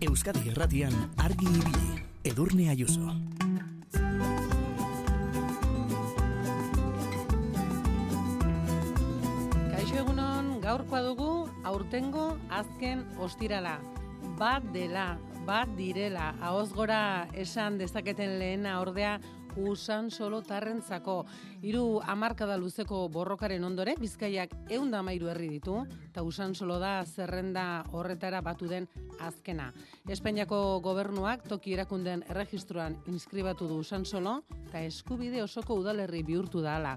Euskadi Erratian argi ibili. Edurne Ayuso. Kaixo egunon, gaurkoa dugu aurtengo azken ostirala. Bat dela, bat direla, ahoz gora esan dezaketen lehena ordea usan solo tarrentzako. Hiru hamarkada luzeko borrokaren ondore, bizkaiak eunda mairu herri ditu, eta usan solo da zerrenda horretara batu den azkena. Espainiako gobernuak toki erakunden erregistroan inskribatu du usan solo, eta eskubide osoko udalerri bihurtu da ala.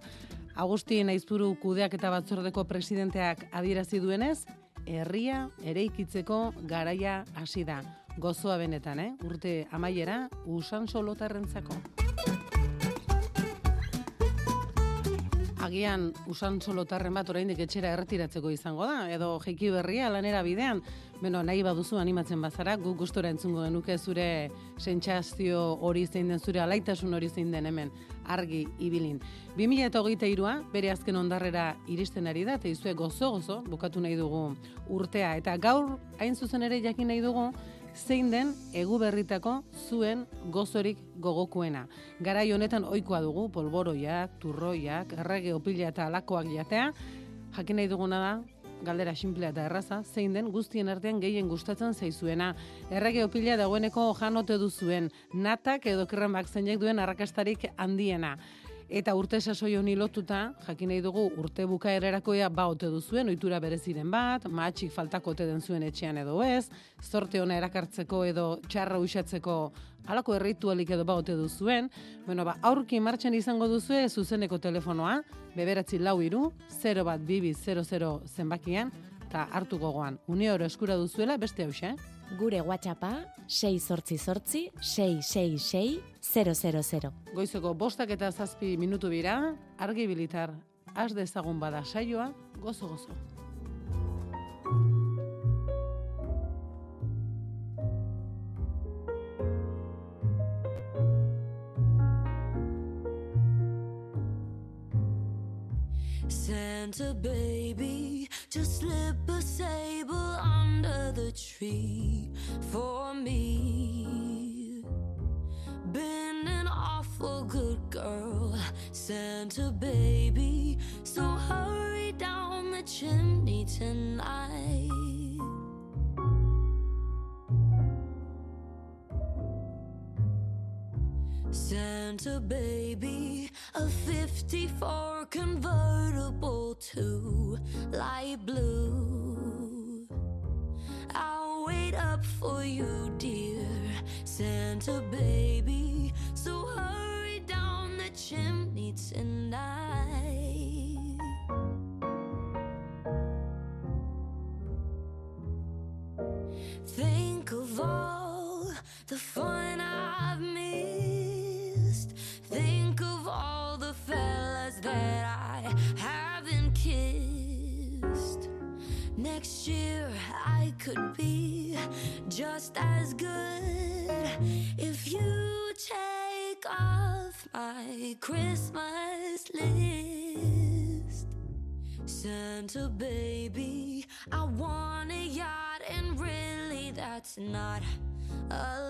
Agustin Aizpuru kudeak eta batzordeko presidenteak adierazi duenez, herria eraikitzeko garaia hasi da. Gozoa benetan, eh? Urte amaiera usan solotarrentzako. Agian usan solotarren bat oraindik etxera erretiratzeko izango da, edo jeiki berria lanera bidean, beno, nahi baduzu animatzen bazara, guk gustora entzungo genuke zure sentsazio hori zein den, zure alaitasun hori zein den hemen, argi ibilin. 2008a bere azken ondarrera iristen ari da, eta izue gozo-gozo, bukatu nahi dugu urtea, eta gaur hain zuzen ere jakin nahi dugu, zein den egu berritako zuen gozorik gogokuena. Garai honetan ohikoa dugu polboroiak, turroiak, errege opila eta alakoak jatea. Jakin nahi duguna da, galdera simplea eta erraza, zein den guztien artean gehien gustatzen zaizuena. Errege opila dagoeneko janote duzuen, natak edo kremak zeinek duen arrakastarik handiena. Eta urte sasoi honi lotuta, jakin nahi dugu urte bukaererakoia ba ote duzuen, ohitura bereziren bat, mahatxik faltako ote den zuen etxean edo ez, zorte ona erakartzeko edo txarra usatzeko halako erritualik edo ba ote duzuen, bueno, ba, aurki martxan izango duzue zuzeneko telefonoa, beberatzi lau iru, 0 bat bibi 00 zenbakian, eta hartu gogoan, une oro eskura duzuela beste hause, eh? Gure WhatsAppa 6 sortzi sortzi 666 000. Goizeko bostak eta zazpi minutu bira, argi bilitar, az dezagun bada saioa, gozo-gozo. Santa baby, just slip a sable under the tree for me. Been an awful good girl, Santa baby, so hurry down the chimney tonight. Santa baby, a 54 convertible to light blue. I'll wait up for you, dear Santa baby. So hurry down the chimney tonight. Santa baby, I want a yacht, and really that's not a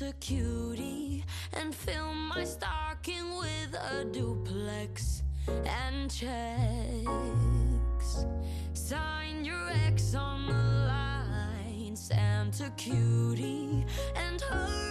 Santa cutie and fill my stocking with a duplex and checks. Sign your ex on the line, Santa cutie, and hurry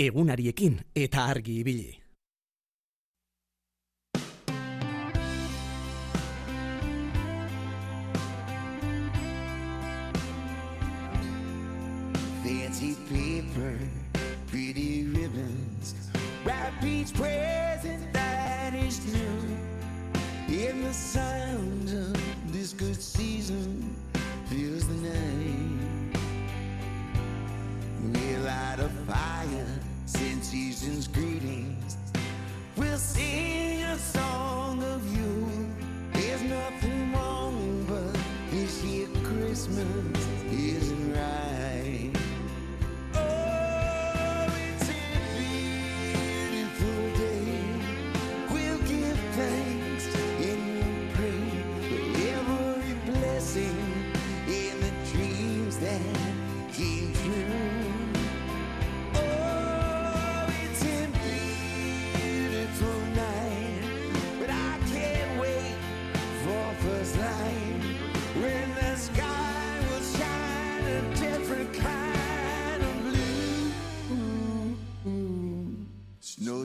Egunariekin eta argi ibili.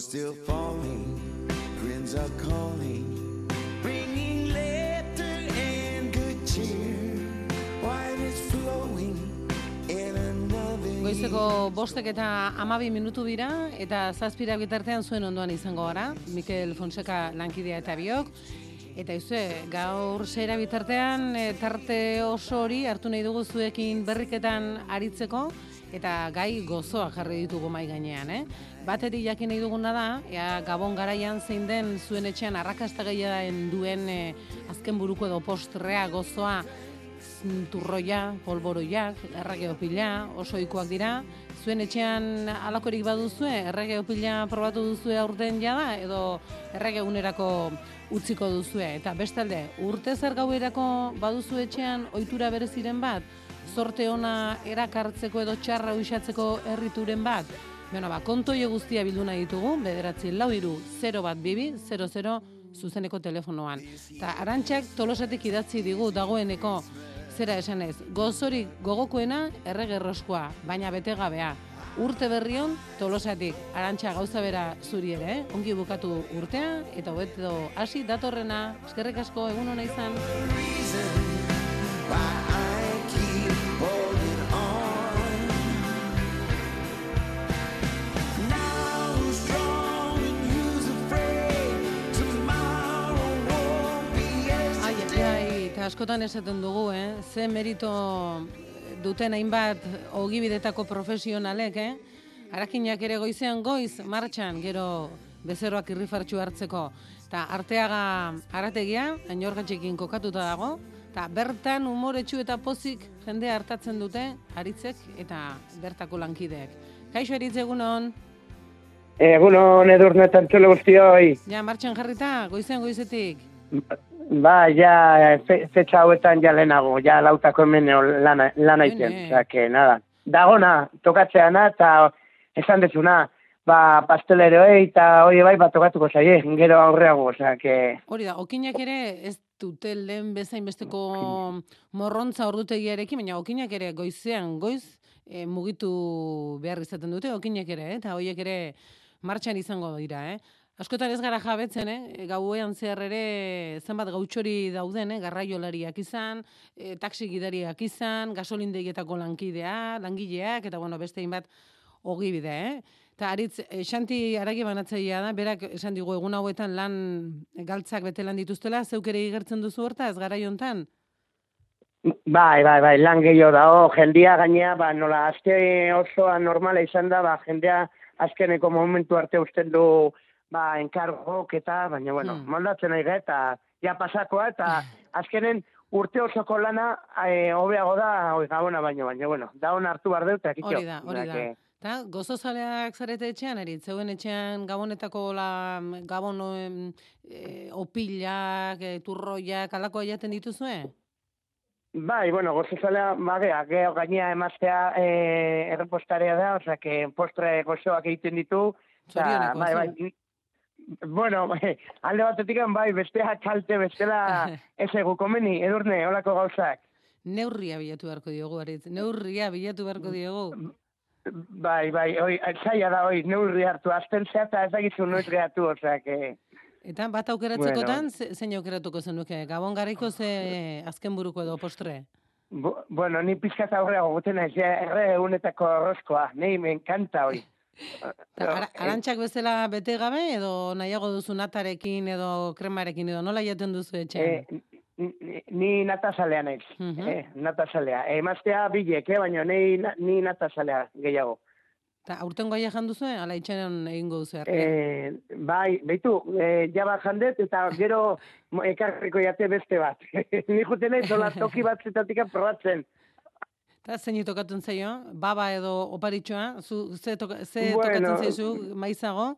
Still falling, friends are calling, bringing laughter and good cheer. Wine is flowing, and another Goizeko bostek eta amabi minutu dira, eta zazpira bitartean zuen ondoan izango gara, Mikel Fonseca lankidea eta biok. Eta izue, gaur zera bitartean, e, tarte oso hori hartu nahi dugu zuekin berriketan aritzeko, eta gai gozoa jarri ditugu mai gainean, eh? Batetik jakin nahi duguna da, ea gabon garaian zein den zuen etxean arrakasta gehiagoen duen e, azken buruko edo postrea gozoa turroia, polboroiak, errege opila, oso ikuak dira. Zuen etxean alakorik baduzue, errege opila probatu duzue aurten jada, edo errege unerako utziko duzue. Eta bestalde, urte zer gauerako baduzu etxean ohitura bereziren bat, sorte ona erakartzeko edo txarra uixatzeko herrituren bat, Beno, ba, kontoio guztia bildu nahi ditugu, bederatzi lau iru, 0 bat bibi, 00 zuzeneko telefonoan. Eta arantxak tolosatik idatzi digu dagoeneko zera esanez, gozorik gogokoena erregerroskoa, baina bete gabea. Urte berrion tolosatik, arantxa gauza bera zuri ere, eh? ongi bukatu urtea, eta hobeto hasi datorrena, eskerrik asko, egun hona izan. Askotan esaten dugu, eh? Ze merito duten hainbat ogibidetako profesionalek, eh? Arakinak ere goizean goiz, martxan, gero bezeroak irrifartxu hartzeko. Eta arteaga arategia, ainorgatxekin kokatuta dago, eta bertan umoretsu eta pozik jende hartatzen dute, aritzek eta bertako lankideek. Kaixo aritz egunon, Egunon edurnetan txule guztioi. ja martxan jarrita, goizean goizetik. Ba, ja, fe, fetxa hauetan ja lehenago, ja lautako hemen lana, lana iten. Que nada. Dagona, tokatzeana, eta esan dezuna, ba, pasteleroei eta hori bai, ba, tokatuko zaie, gero aurreago, osea, que... Hori da, okinak ere ez dute lehen bezain besteko morrontza ordutegiarekin, baina okinak ere goizean goiz e, mugitu behar izaten dute, okinak ere, eh? eta horiek ere martxan izango dira, eh? Askotan ez gara jabetzen, eh? gauean zehar ere zenbat gautxori dauden, eh? garraiolariak izan, e, taksi gidariak izan, gasolindegietako lankidea, langileak, eta bueno, beste hainbat ogibide, eh? Eta aritz, Xanti aragi banatzailea da, berak esan digu egun hauetan lan galtzak bete lan dituztela, zeuk ere igertzen duzu horta, ez gara jontan? Bai, bai, bai, lan gehiago dago, jendia gainea, ba, nola, azke osoa normala izan da, ba, jendea azkeneko momentu arte usten du, ba, enkargok eta, baina, bueno, Hmm. moldatzen da, eta ja pasakoa, eta azkenen urte osoko lana eh, hobeago da, oi, gabona baino, baina, bueno, da hon hartu behar dut. Hori da, hori da. que- Eta gozozaleak zarete etxean, erit, zeuen etxean gabonetako la, gabon e, opilak, e, turroiak, alakoa jaten dituzue? Bai, bueno, gozozalea, bagea, geho gainea emaztea eh, errepostarea da, osea, que postre gozoak egiten ditu, Zorioneko, bai, bai, Bueno, alde batetik bai, bestea kalte, bestela ez egu komeni, edurne, holako gauzak. Neurria bilatu beharko diogu, aritz. Neurria bilatu beharko diogu. Bai, bai, oi, zaila da, oi, neurri hartu, azten zea eta ez dakizu noiz gehatu, osea, que... Eta bat aukeratzekotan, ze- zein aukeratuko zenuke? Gabon garaiko ze azken buruko edo postre? Bu, bueno, ni pizkat aurreago guten naiz, erre egunetako arrozkoa, nei, me encanta, oi. Ta, ara, arantxak bezala bete gabe edo nahiago duzu natarekin edo kremarekin edo nola jaten duzu etxean? Eh, ni- ni natazalea naiz, Mhm. eh, natazalea. Emaztea bilek, eh, baina ni, ni natazalea gehiago. Ta aurten goia jan duzu, ala itxeran egingo duzu arte. Eh, bai, beitu, eh, jaba jandet eta gero ekarriko jate beste bat. Ni juten naiz dola toki bat zetatik probatzen. Eta zein tokatzen zaio? Baba edo oparitxoa? Zu, ze, toka, ze Bueno. tokatzen zaizu maizago?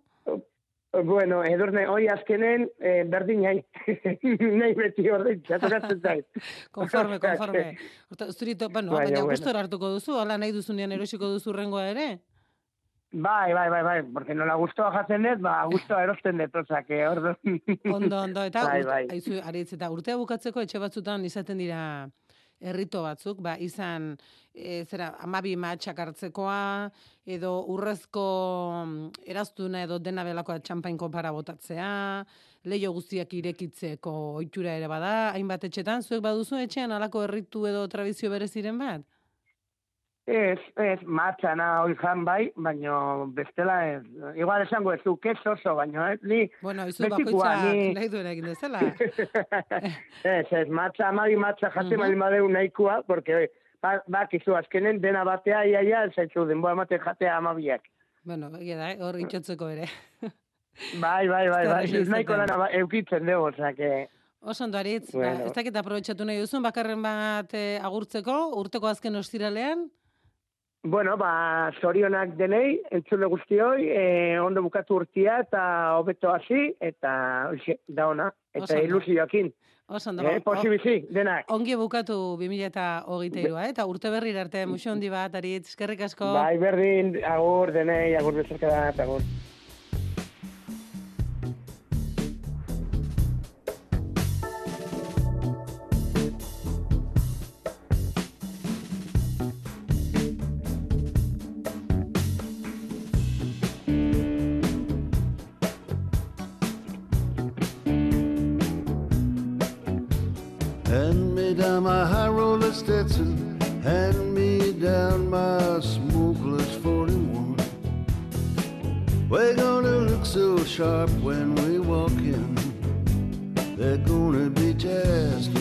Bueno, edurne, hoi azkenen eh, berdin nahi. nahi beti ordin, tokatzen zait. Konforme, konforme. Horta, zuri to, bueno, Baina, baina gustora hartuko duzu, ala nahi duzunean erosiko duzu rengoa ere? Bai, bai, bai, bai, porque nola gustoa jatzen dut, ba, gustoa erosten dut, oza, que ordu. Ondo, ondo, eta Bai, bai. aizu, aritz, eta urtea bukatzeko etxe batzutan izaten dira herrito batzuk, ba, izan, e, zera, amabi matxak hartzekoa, edo urrezko mm, eraztuna edo dena belakoa txampainko para botatzea, leio guztiak irekitzeko ohitura ere bada, hainbat etxetan, zuek baduzu etxean alako herritu edo tradizio bereziren bat? Ez, ez, matxana hoi jan bai, baino bestela ez. Igual esango ez du, kes oso, baino ez, ni... Bueno, izu Betikoa, bakoitzak ni- nahi duena egin dezala. ez, ez, matxa, amabi matxa jate Mhm. baldin badeu nahikoa, porque ba, bakizu, azkenen dena batea, ia, ia, ez zaitzu denboa emate jatea amabiak. bueno, egia da, eh, hor itxotzeko ere. Bai, bai, bai, bai, ez nahiko lana ba, eukitzen dugu, que... Oso ondo aritz, Bueno. ba, ez dakit aprobetxatu nahi duzun, bakarren bat eh, agurtzeko, urteko azken ostiralean, Bueno, ba, zorionak denei, entzule guztioi, eh, ondo bukatu urtia eta hobeto hasi, eta da ona, eta ondo. ilusioakin. oso ondo. Eh, o- posibizi, denak. ongi bukatu 2023 eh? eta urte berri arte muxo handi bat, aritz, eskerrik asko. Bai, berdin, agur, denei, agur bezarka da, agur. My high roller Stetson. Hand me down my smokeless 41. We're gonna look so sharp when we walk in. They're gonna be just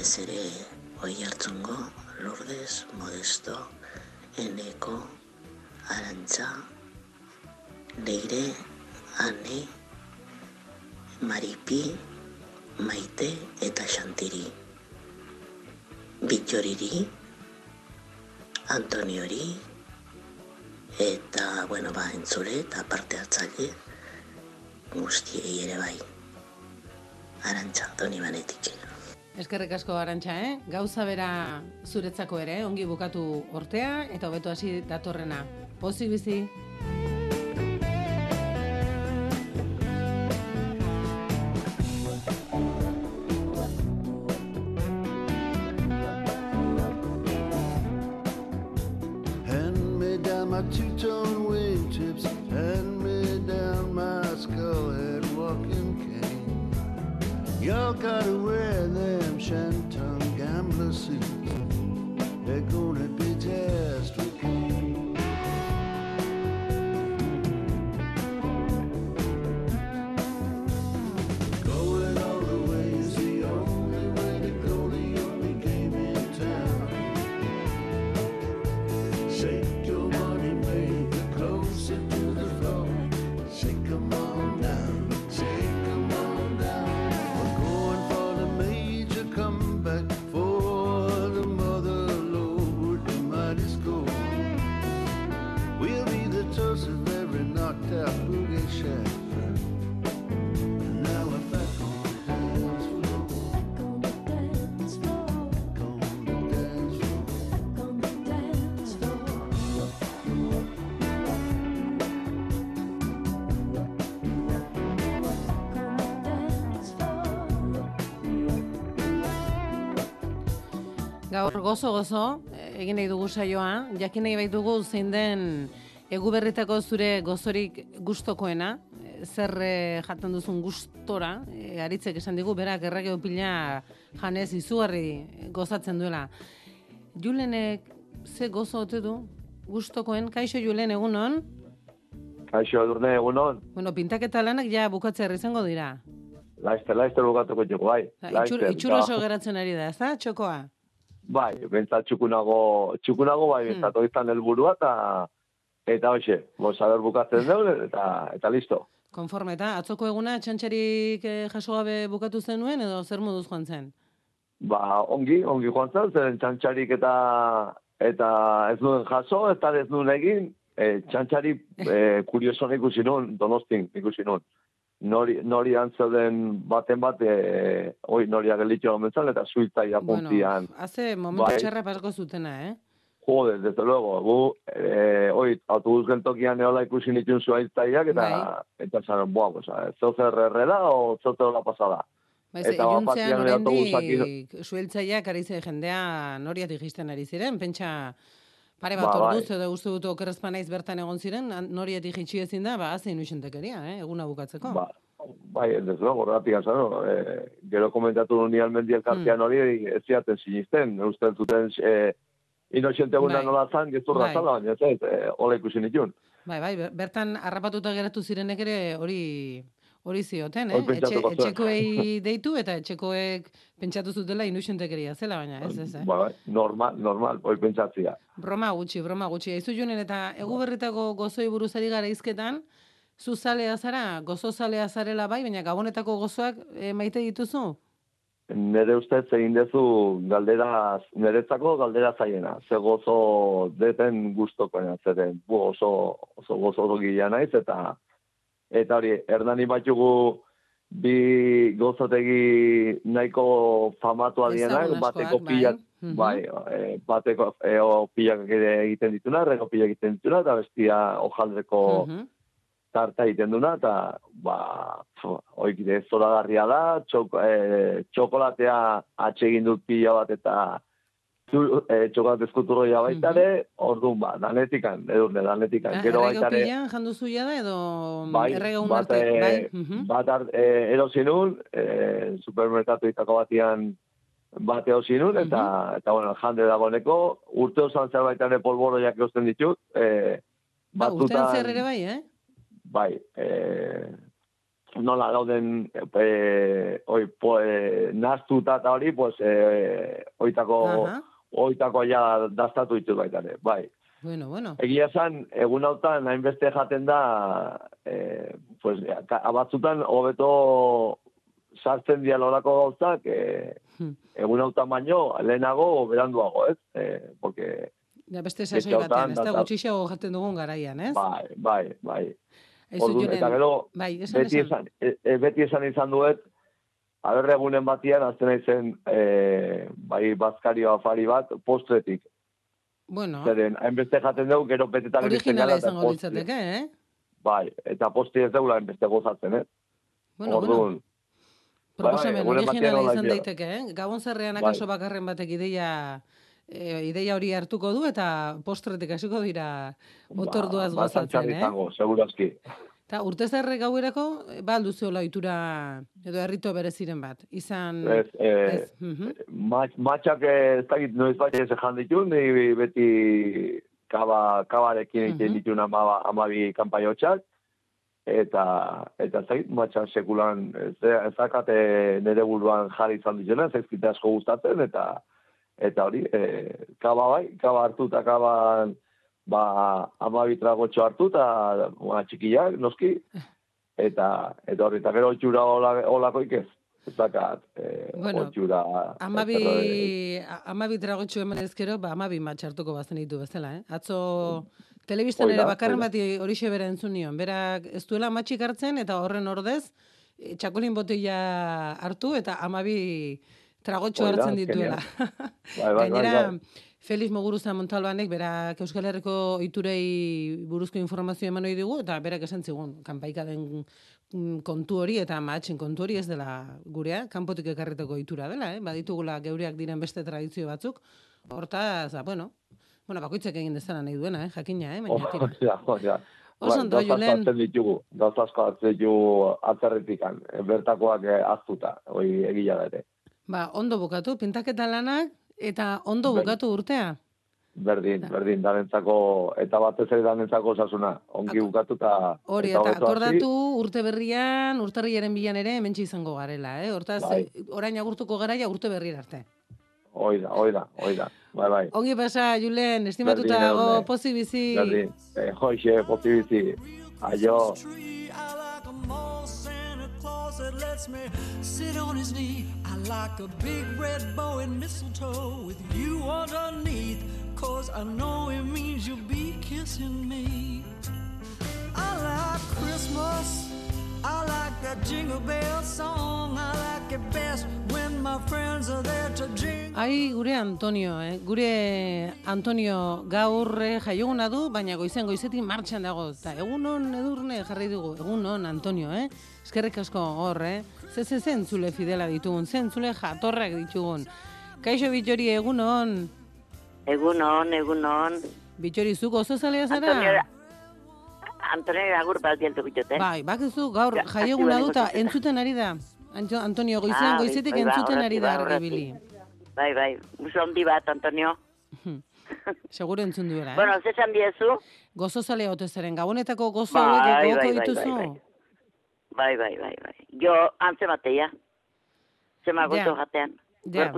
batez ere oi hartzungo, Lourdes, Modesto, Eneko, Arantza, Leire, Ane, Maripi, Maite eta Xantiri. Bitxoriri, Antoniori, eta, bueno, ba, entzule eta parte hartzaile guztiei ere bai. Arantxa, doni banetik. Eskerrik asko arantxa, eh? Gauza bera zuretzako ere, ongi bukatu ortea eta hobeto hasi datorrena. Pozik bizi. Gaur gozo-gozo, egin nahi dugu saioa, jakin nahi baitugu zein den egu berritako zure gozorik gustokoena, eh, zer eh, jaten duzun gustora, eh, aritzek esan digu, berak errege pila janez izugarri gozatzen duela. Julenek ze gozo ote du gustokoen, kaixo Julen egunon? Kaixo, edurne egunon, Bueno, pintaketa lanak ja bukatzea izango dira. laizte, laizte bukatuko txeko, bai. Itxur, laizter, itxur oso geratzen ari da, ez da, txokoa? Bai, bentsat txukunago, txukunago bai, Hmm. bentsat oiztan helburua eta eta hoxe, gozaber bukatzen dugu eta, eta listo. Konforme, eta atzoko eguna txantxarik eh, jaso gabe bukatu zenuen edo zer moduz joan zen? Ba, ongi, ongi joan zen, zeren txantxarik eta eta ez nuen jaso, eta ez nuen egin, e, txantxari e, kurioso ikusi nun, donostin ikusi nun. Nori, nori antzeuden baten bat, e, oi, noria gelitxo gomentzan, eta suiltzaia puntian. Bueno, hace momentu Bai. txarra pasko zutena, eh? Jode, desde luego, gu, eh, oi, autobus geltokian eola ikusi nituen zuaitzaiak, eta, Bai. eta zaren, boa, pues, zeu zer errela, o zeu zer hola pasada. Baiz, Eta iluntzean oraindik sueltzaileak ari jendea noriatik jisten ari ziren, pentsa pare bat Ba, bai. orduz edo uste dut okerrezpa naiz bertan egon ziren, an- noriatik jitsi ezin da, ba, haze inusentekeria, eh, eguna bukatzeko. Ba, bai, luego, horregatik azaro, eh, gero komentatu nuen nian mendi elkartean Hmm. hori, ez ziaten sinisten, usten zuten, eh, inoxente eguna Bai. nola zan, gezurra Bai. zala, baina ez, ez, eh, hola ikusi nituen. Bai, bai, ber- bertan harrapatuta geratu zirenek ere hori hori zioten, eh? Hori Etxe, etxekoei deitu eta etxekoek pentsatu zutela inusentekeria zela, baina ez, ez, eh? Ba, bai, normal, normal, hoi pentsatzia. Broma gutxi, broma gutxi. Aizu jonen eta egu berritako gozoi buruzari gara izketan, zu zalea zara, gozo zalea zarela bai, baina gabonetako gozoak e, maite dituzu? Nere ustez egin dezu galdera, niretzako galdera zaiena. Ze gozo deten gustokoena zeren. Bu oso, oso gozo naiz eta eta hori, erdani batxugu bi gozotegi nahiko famatua dienak, bateko bai. pilak, Mhm. bai, eh, bateko eo pilak egiten dituna, rego pilak egiten dituna, eta bestia ojaldreko Mhm. tarta egiten duna, eta, ba, oikide zoragarria da, txok, e, txokolatea atsegin dut pila bat, eta zu- e, txokolate eskuturroia baita ere, orduan, ba, danetikan, edurne, danetikan, Ah, gero baita ere, pilan janduzu ja da edo bai, errege bat, arte? e, bai? Mhm. bat ar, e, erosi nun, e, supermerkatu itako batian bat erosi nun, eta, eta, bueno, jande dagoeneko, urte osan zerbait ere polboroiak eusten ditut, e, Ba, urtean batzutan- zer ere bai, eh? bai, e, nola dauden e, oi, po, e, naztuta eta hori, pues, e, oitako, Aha. Oitako ja dastatu ditut baita ere, bai. Bueno, bueno. Egia esan, egun hautan, hainbeste jaten da, e, pues, ka- batzutan, hobeto sartzen dira lorako gauzak, e, Hmm. egun hautan baino, lehenago, beranduago, ez? E, porque, Ja, beste sasoi batean, ez da gutxixago jaten dugun garaian, ez? bai, bai, bai. Julen, eta gero, bai, esan, beti esan. esan, e, e, beti esan izan duet, aberre egunen batian, azten naizen, e, bai, bazkario afari bat, postretik. Bueno, Zeren, hainbeste jaten dugu, gero betetan originala gara, eta izango postre. litzateke, eh? Bai, eta posti ez deula hainbeste gozatzen, eh? Bueno, bueno. Orduan, Proposamen bai, egunen batean originala izan daiteke, eh? Gabon zerrean Bai. akaso bakarren batek ideia e, ideia hori hartuko du eta postretik hasiko dira otorduaz ba, gozatzen, eh? izango, segurazki. Eta urte zerre gauerako, eh, ba alduzu ohitura edo herrito bereziren bat. Izan... Ez, eh, ez, mhm. Mat, matxak eh, ez dakit noiz bat ez jan ditu, ni beti kaba, kabarekin egiten Mhm. ditun ama, amabi kanpaiotxak, eta eta ez dakit matxak sekulan ez, dakate nire buruan jarri izan dituna, ez ezkite asko gustatzen, eta eta hori, eh, kaba bai, kaba hartu eta kaban ba, amabi tragotxo hartu eta ba, txikiak, noski, eta eta hori, eta gero otxura hola- holakoik ez. Ez dakat, eh, Bueno, otxura... Amabi, amabi dragotxu eman ezkero, ba, amabi matxartuko bazen ditu bezala, eh? Atzo, telebistan Hoi ere bakarren bati horixe bera entzun nion. Berak ez duela matxik hartzen eta horren ordez, eh, txakolin botila hartu eta amabi da, hartzen dituela. Bai, bai, bai, bai. Felix Muguruza Montalbanek berak Euskal Herriko iturei buruzko informazio eman ohi digu eta berak esan zigun kanpaika den mm, kontu hori eta matxen kontu hori ez dela gurea, kanpotik ekarritako itura dela, eh? baditugula geureak diren beste tradizio batzuk. Hortaz, ba, bueno, bueno, bakoitzak egin dezala nahi duena, eh? jakina, eh? baina tira. Bai, ondo, gauza asko Julen. ditugu, gauza asko hartzen ditugu atzerritikan, eh, bertakoak eh, aztuta, hori egila ere. Ba, ondo bukatu, pintaketa lanak eta ondo Bai. bukatu urtea. Berdin, berdin, danentzako, eta batez ere danentzako osasuna, ongi bukatu eta... Hori, eta eta akordatu urte berrian, urtarriaren bilan ere hementxe izango garela, eh? Hortaz, Bai. eh, orain agurtuko gara ja urte berrira arte. Hoi da, hoi da, hoi da, bai, bai. Ongi pasa, Julen, estimatuta Berdin, dago, Edurne. pozi bizi. Berdin, eh, joixe, pozibizi, aio. Lets me sit on his knee. I like a big red bow and mistletoe with you underneath. Cause I know it means you'll be kissing me. I like Christmas. I like that jingle bell song. I like it best when my friends are there to jingle. Ai, gure Antonio, eh? Gure Antonio gaur eh, jaioguna du, baina goizen goizetik martxan dago. Eta egun hon edurne jarri dugu, egun hon Antonio, eh? Eskerrik asko hor, eh? Ze ze zentzule fidela ditugun, zentzule jatorrak ditugun. Kaixo Bitori, egun hon. Egun on, egun on. Bitori, zuk oso zalea zara? Antonio, Antonio agur bat dieltu bitute. Bai, bakizu gaur Ja, jaieguna duta entzuten ari da. Anto- Antonio goizean Ah, bai, goizetik bai, ba, entzuten horretik, ari da ba, horretik. argibili. Bai, bai, muso handi bat, Antonio. Seguro entzun duela, eh? Bueno, zesan diezu? Gozo zalea ote zeren, gabonetako gozo Bai, hauek bai, gogoko bai, bai, dituzu? bai. Bai, bai, bai, bai. Jo, antze bateia. Zema gozo jatean. Ja.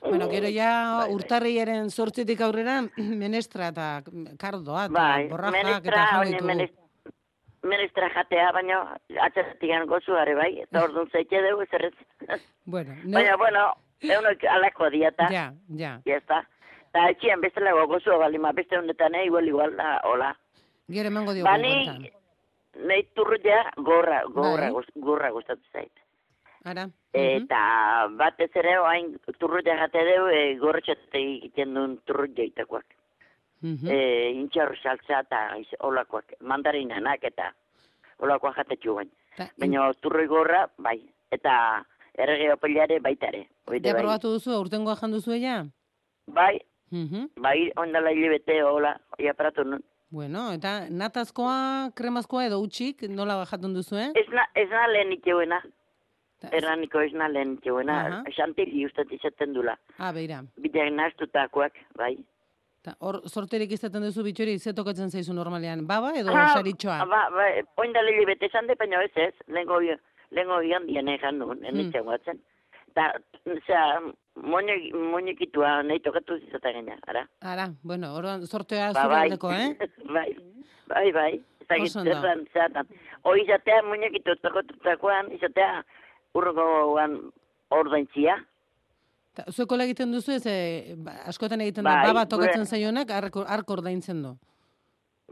Bueno, gero ja urtarriaren sortzitik aurrera menestra eta kardoa eta Bai, borrajak menestra, eta menestra, menestra jatea, baina atxatik gozu are bai, eta orduan zeite dugu zerrez. Bueno, ne... Baina, bueno, eunok alako diata. Ja, ja. Ya está. Ta etxian bestela gozo balima beste honetan, eh, igual, igual, da, hola. Gero emango diogu Bani, nahi turruia gorra, gorra, Bai. gorra gustatu zait. Ara. Eta batez ere, oain turruia jate deu, e, gorretxate egiten duen turruia itakoak. Mhm. E, intxarro saltza eta holakoak, mandarinanak eta holakoak jatetxu bain. Baina turroi gorra, bai. Eta errege opelare baitare. Ja bai. probatu duzu, aurtengoa jan duzu ella? Bai, Mhm. bai, ondala hilebete, hola, ia paratu nun. Bueno, eta natazkoa, kremazkoa edo utxik, nola bajatun duzu, eh? Ez na, ez na lehen itxeuena. Erraniko ez na lehen itxeuena. Aha. Xantili ustat izaten dula. Ah, beira. Bideak nahaztutakoak, bai. Ta, hor, sorterik izaten duzu bitxori, ze tokatzen zaizu normalean? Baba edo Ah, saritxoa? Ba, ba, oindale hilebete esan de, baina ez ez. Lehenko, lehenko igan dian egan Hmm. enitzen guatzen. Ta, zera, moñekitua nahi tokatu zizaten gaina, ara? Ara, bueno, orduan sortea Ba, bai. aldeko, eh? bai, bai, bai. Zagit, Oso ondo. zertan, zertan. Hoi izatea muñekitu tokatutakoan, izatea urgoan ordaintzia. Ta, zuekola egiten duzu ez, ba, askotan egiten Bai, da, baba gure- tokatzen zaionak, arko, arko ordaintzen du.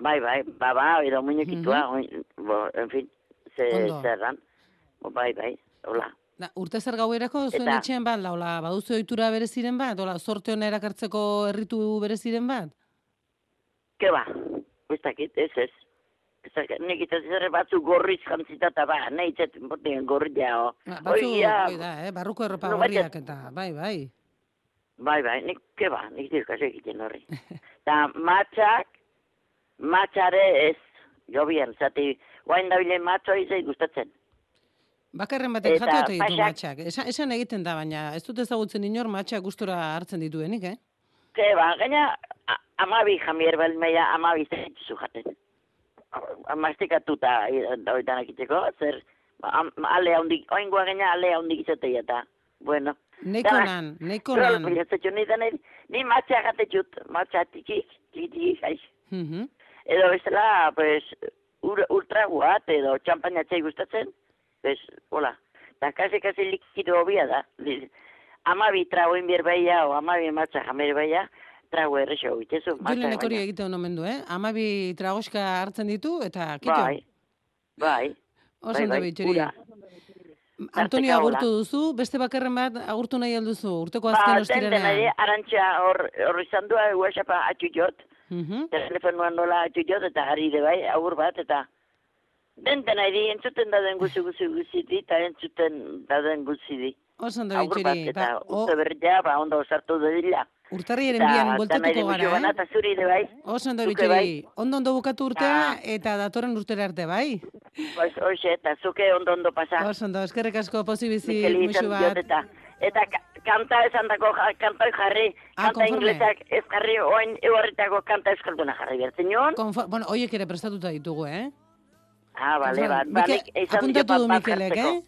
Bai, bai, baba, edo muñekitua, oin- bo, en fin, ze, zerran. Bai, bai, hola. Da, urte zer gauerako zuen Eta- etxean bat, laula, baduzu ohitura bereziren bat, ola, sorte hona erakartzeko erritu bereziren bat? Ke ba, ez dakit, ez ez. Nik itaz zer batzu gorriz jantzita eta ba, nahi txet, boten gorri. Ba, Batzu, hoi da, eh, barruko erropa No, gorriak eta, bai, bai. Bai, bai, nik, ke ba, nik dirkas egiten horri. Ta matxak, matxare ez, jobian, zati, guain dabile matxo izai gustatzen. Bakarren batek Eta jate ote ditu matxak. Esan, esan egiten da, baina ez dut ezagutzen inor matxak gustura hartzen dituenik, eh? Ke ba, gaina, amabi jamier balmeia, amabi zaitzu jaten. Mastikatuta oitan akiteko, zer, ba, am, ale haundik, oingoa gaina ale haundik izatea eta, bueno. Dana, nan, neiko Rol nan. pilatzatxo ni dana, ni matxa jatetxut, matxa tikik, tikik, aiz. Mhm. Edo bezala, pues, ur, ultraguat edo txampaina txai gustatzen, pues, hola. Ta kasi kasi likido hobia da. Amabi trago inbier baia, o amabi matxa jamer baia, trago errexo bitezu. Julenek hori egiten omen du, eh? Amabi tragoska hartzen ditu eta kito. Bai, bai. Oso bai, bai, ura. Antonio agurtu duzu, beste bakarren bat agurtu nahi alduzu, urteko Ba, azken den ostirena. denari, arantxa hor, hor izan dua, whatsappa atxu jot, Mhm. telefonuan nola atxu jot, eta harri de bai, agur bat, eta den denari, entzuten dauden guzi guzi guzi di, eta entzuten dauden guzi di. Oso ondo bitxori. eta Ba, o, urte berria, ba, ondo sartu dudila. urtarriaren bian bueltatuko gara, eh? eta zuri de bai. Oso ondo bitxori. bai. Ondo ondo bukatu urtea eta datorren urtera arte, bai? Pues, hoxe, eta zuke ondo ondo pasa. Oso ondo, eskerrik asko pozibizi, Mikeli musu bat. diot eta, eta ka- kanta esan dako, kanta jarri, Ah, kanta inglesak ez jarri, oain eugarritako kanta euskalduna jarri bertzen nion. Konfo- bueno, hoiek ere prestatuta ditugu, eh? Ah, bale, bat, ba, Mikel- apuntatu du Mikelek, eh?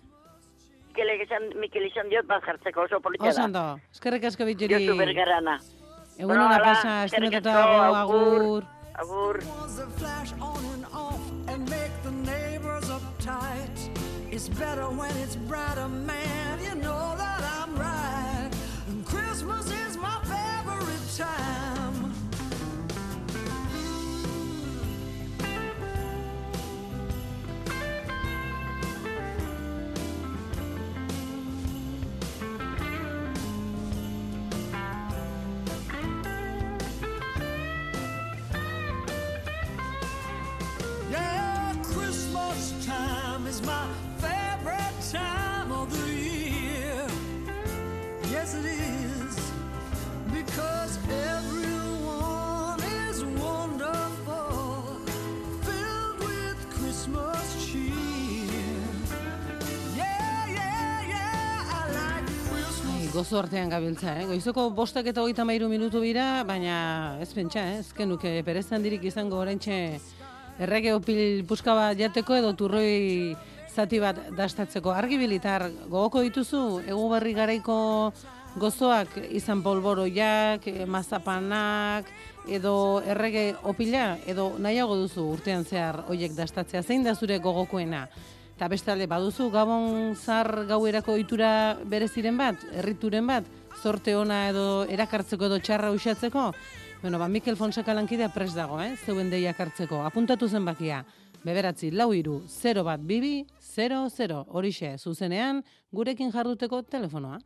Mikelek izan, Mikel izan diot bat jartzeko, oso politia da. ondo, eskerrik asko bitxori. Josu bergarana. Egun ona Bueno, pasa, eskerrik dago, agur. agur. Agur. It's better when it's brighter, man. You know that I'm right. And Christmas is my favorite time. Yes, it is. Because everyone is wonderful, filled with Christmas cheer. Yeah, yeah, yeah, I like Christmas. Ai, gozo artean gabiltza, eh? Goizoko bostak eta hogeita mairu minutu bira, baina ez pentsa, eh? Ez genuke perezan dirik izango oraintxe errege opil puska bat jateko edo turroi zati bat dastatzeko. Argi bilitar, gogoko dituzu, egu berri garaiko gozoak izan polboroiak, eh, mazapanak, edo errege opila, edo nahiago duzu urtean zehar hoiek dastatzea. Zein da zure gogokoena? Eta bestalde, baduzu gabon zar gauerako ohitura bereziren bat, errituren bat, zorte ona edo erakartzeko edo txarra usatzeko? Bueno, ba, Mikel Fonseca lankidea pres dago, eh? zeuen deiak hartzeko. Apuntatu zenbakia, beberatzi, lau iru, 0 bat, bibi, 0, 0, horixe, zuzenean, gurekin jarduteko telefonoa.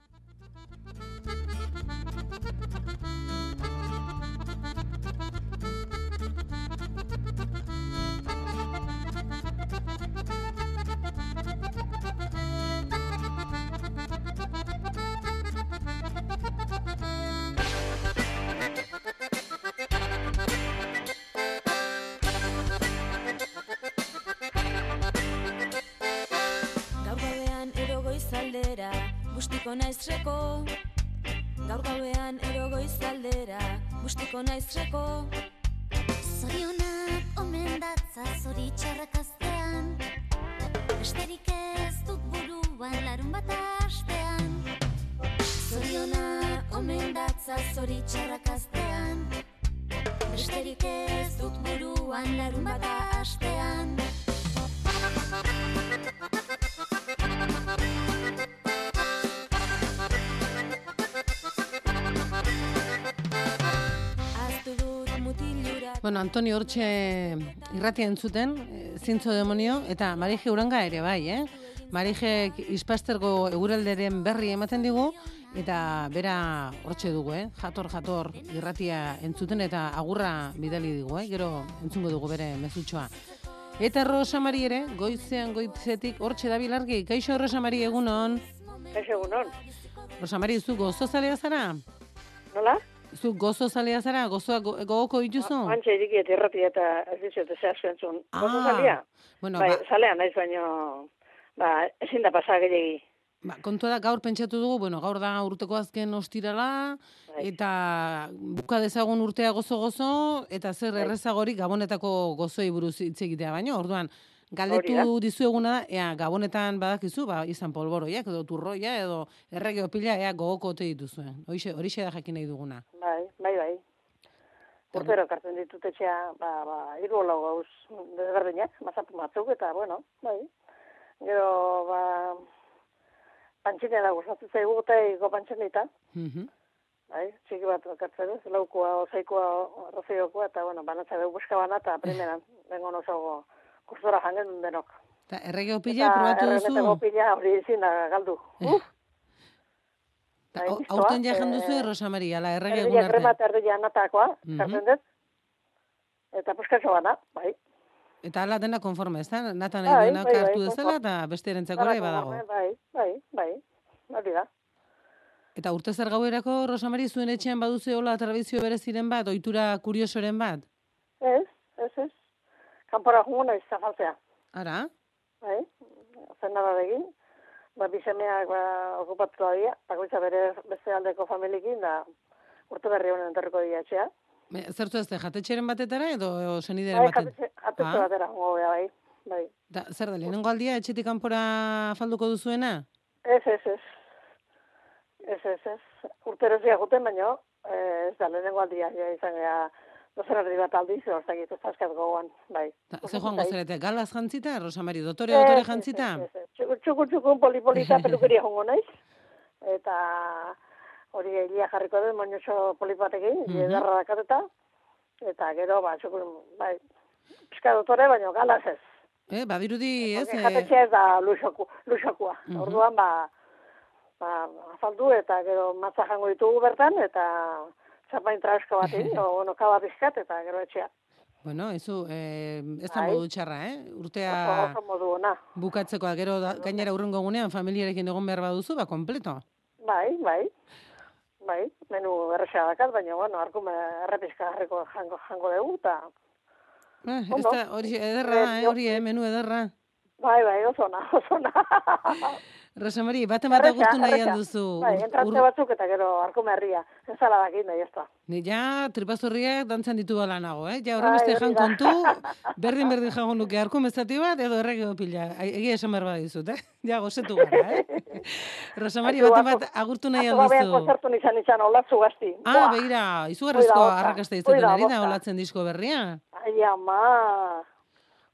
Antonio Hortxe irratia entzuten, eh, zintzo demonio, eta Marije Uranga ere bai, eh? Marijek ispastergo eguralderen berri ematen digu, eta bera hortxe dugu, eh? Jator, jator irratia entzuten, eta agurra bidali digu, eh? Gero entzungo dugu bere mezutxoa. Eta Rosa Mari ere, goizean goitzetik hortxe dabil argi. Kaixo Rosa Mari egunon. Ez egunon. Rosa Mari, zu gozozalea zara? Nola? Zu gozo zalea zara, gozoa go, gogoko dituzu? Antxe irikiet irrati eta ez dizut ez asko entzun. Gozo Ah, zalia? bueno, bai, ba- zalea naiz baino, ba, ezin da pasa gehiagi. Ba, kontua da gaur pentsatu dugu, bueno, gaur da urteko azken ostirala, Bai. eta buka dezagun urtea gozo-gozo, eta zer Bai. errezagorik gabonetako gozoi buruz hitz egitea baino, orduan, galdetu dizueguna ea, gabonetan badakizu, ba, izan polboroiak, edo turroia, edo errege opila, ea, gogoko ote dituzuen. Horixe, horixe da jakin nahi duguna. Bai, bai, bai. Urtero kartzen ditut etxea, ba, ba, hiru lau gauz desberdinak, mazapu batzuk, eta, bueno, bai. Gero, ba, pantxinea da gustatzen zaigu, eta iko pantxinita, Mhm. bai, txiki bat kartzen dut, laukua, osaikoa, roziokoa, eta, bueno, banatza behu buska bana, eta primeran, bengo oso kursora jangen denok. Eta errege opila probatu duzu? pila hori ezin galdu. Uf, Ta, bai, aurten ja jandu eh, zu, Rosa Maria, la errege egun arte. krema eta erdia natakoa, Mhm. kartzen dut, eta puskatxo bana, bai. Eta ala dena konforme, ez da? Nata nahi Bai, duenak bai, bai, hartu dezala, konforme. eta beste erentzako ere badago. Bai, bai, bai, hori da. Eta urte zer gauerako, Rosamari, zuen etxean baduzu hola tradizio bereziren bat, ohitura kuriosoren bat? Ez, ez, ez. Kanpora jungo naiz zafaltzea. Ara? Bai, zen nada egin. Ba, bisemeak ba, okupatu da dira, bakoitza bere beste aldeko familiekin, da urte berri honen enterriko dira etxea. Me- Zertu ez, jatetxeren batetara edo senideren Bai, batet? jatetxe, jatetxe Ah. batera jungo gara, bai. bai. Da, zer da, lehenengo aldia etxetik kanpora falduko duzuena? Ez, ez, ez. Ez, ez, ez. Urtero zia guten, baino, eh, ez da, lehenengo aldia, ja, izan gara, dozer erdi bat aldiz, hortzak itu zaskat gogoan, bai. Ze joango zarete, galaz jantzita, Rosamari, dotore, Ez, dotore ez, jantzita? ez, ez, ez. Txukur, txukur, txukur, polipolita, pelukeria jongo naiz. Eta hori egia jarriko dut, moñoxo polipatekin, mm. -hmm. edarra dakateta. Eta gero, ba, txukur, bai, pixka dotore, baino galaz ez. Eh, badirudi, ez? Eh, jatetxea ez da luxoku, luxokua. Mhm. Orduan, ba, ba, afaldu eta gero matza jango ditugu bertan, eta txapain trauska bat egin, o, bueno, kaba pixkat, eta gero etxea. Bueno, ezu, eh, ez da Bai. modu txarra, eh? Oso, Urtea oso modu ona. bukatzekoa, gero da, gainera urrengo gunean familiarekin egon behar baduzu, ba, kompleto. Bai, bai. Bai, menu erresa dakat, baina, bueno, arkume errepiska jarriko jango, jango dugu, eta... Eh, ez da, hori ederra da, eh, hori, eh, menu ederra. Bai, bai, oso ona, oso ona. Rosamari, baten bat agurtu erresa. duzu. Bai, ur- batzuk eta gero arkume herria. Ezala dakit, nahi ez da. Ni ja tripazorriak dantzan ditu bala nago, eh? Ja Bai, horrenbeste hori jan kontu, berdin berdin jango nuke arku mezati bat edo errege pila. Egia esan behar badizut, eh? Ja gozetu gara, eh? Rosamari, baten bat agurtu nahian Atzo gabean duzu. konzertu nizan izan, olatzu gazti. Ah, begira, izugarrizko arrakasta izaten ari da olatzen disko berria. Ai, ama.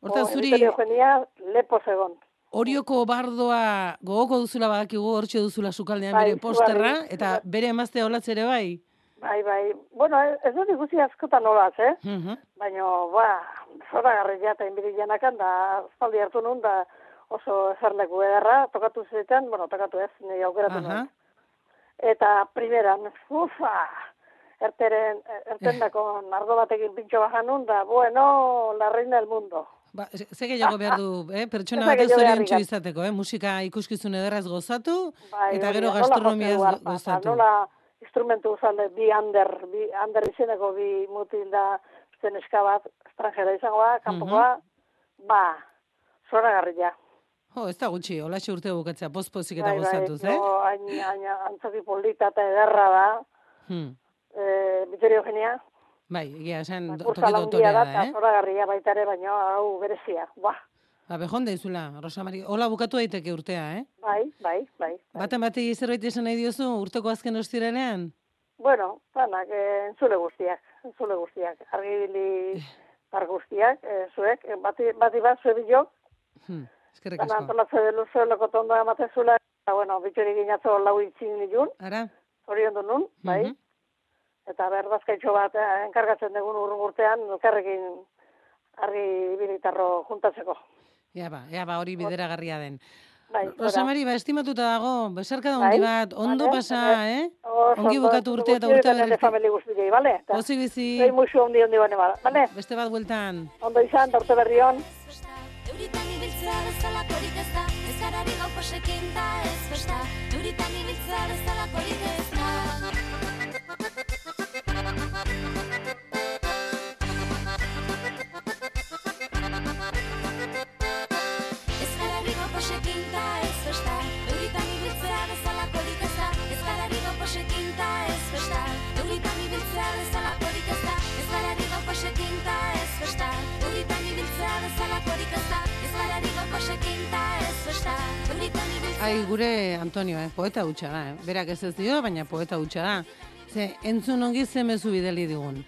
Horta zuri lepo zegon. Orioko bardoa gogoko duzula badakigu hortxe duzula sukaldean Bai, bere posterra, izugarri. eta bere emazte olatze ere bai. Bai, bai. Bueno, ez dut ikusi askotan olaz, eh? Mhm. Baina, ba, zora garria eta inbiri janakan, da, espaldi hartu nun, da oso eserleku ederra, tokatu zieten, bueno, tokatu ez, nire aukeratu Aha. nuen. Eta primeran, ufa, erteren, ertendako nardo batekin pintxo bajan nun, da, bueno, la reina del mundo. Ba, ze gehiago behar du, eh? pertsona bat beharrik. izateko, eh? musika ikuskizun ederraz gozatu, Bai, eta gero gastronomiaz gozatu. eta Nola instrumentu uzalde, bi ander, bi ander izeneko bi mutil da zen eska bat, estrangera izangoa, kanpokoa, ba, zora garria. Jo, ez da gutxi, olaxe urte bukatzea, pozpozik eta Bai, bai, gozatuz, eh? no, hain, hain, antzoki polita eta ederra da, Hmm. e, Vitorio Eugenia, Bai, egia, esan kursa toki dotorea da, eh? zora garria baita ere, baina hau berezia, ba, Ba, behon deizula, Rosa Mari. Hola bukatu daiteke urtea, eh? bai, bai, bai. Baten bati zerbait esan nahi diozu, urteko azken ostiralean? Bueno, danak, eh, entzule guztiak, entzule guztiak, argibili par guztiak, eh, zuek, eh, bati, bati bat zue bilok, Hmm. Eskerrik asko. antolatze de luzo lokotondo amatezula, eta bueno, bitxori ginatzo lau itzin nilun, Ara? hori ondo nun, bai, Mhm. Eta berdazkaitxo bat eh, enkargatzen dugun urrun urtean, elkarrekin argi bilitarro juntatzeko. Ja ba, ja ba, hori bideragarria den. Bai, Rosa hora. Mari, ba, estimatuta dago, besarka da Bai, bat, ondo vale, pasa, vale. eh? Oso Ongi bukatu urtea eta guztioi urte nire berri. famili guztiei, bale? Eta Pozik bizi, Zoi musu ondi ondi bane bada, bale? beste bat bueltan. Ondo izan, da urte berri hon. Euritan ibiltzea bezalakorik ez da Ez garari gau posekin da ez besta Euritan ibiltzea bezalakorik ez Ai, gure Antonio, eh? poeta hutsa da, eh? berak ez ez dio, baina poeta hutsa da. Ze, entzun ongi zemezu bideli digun.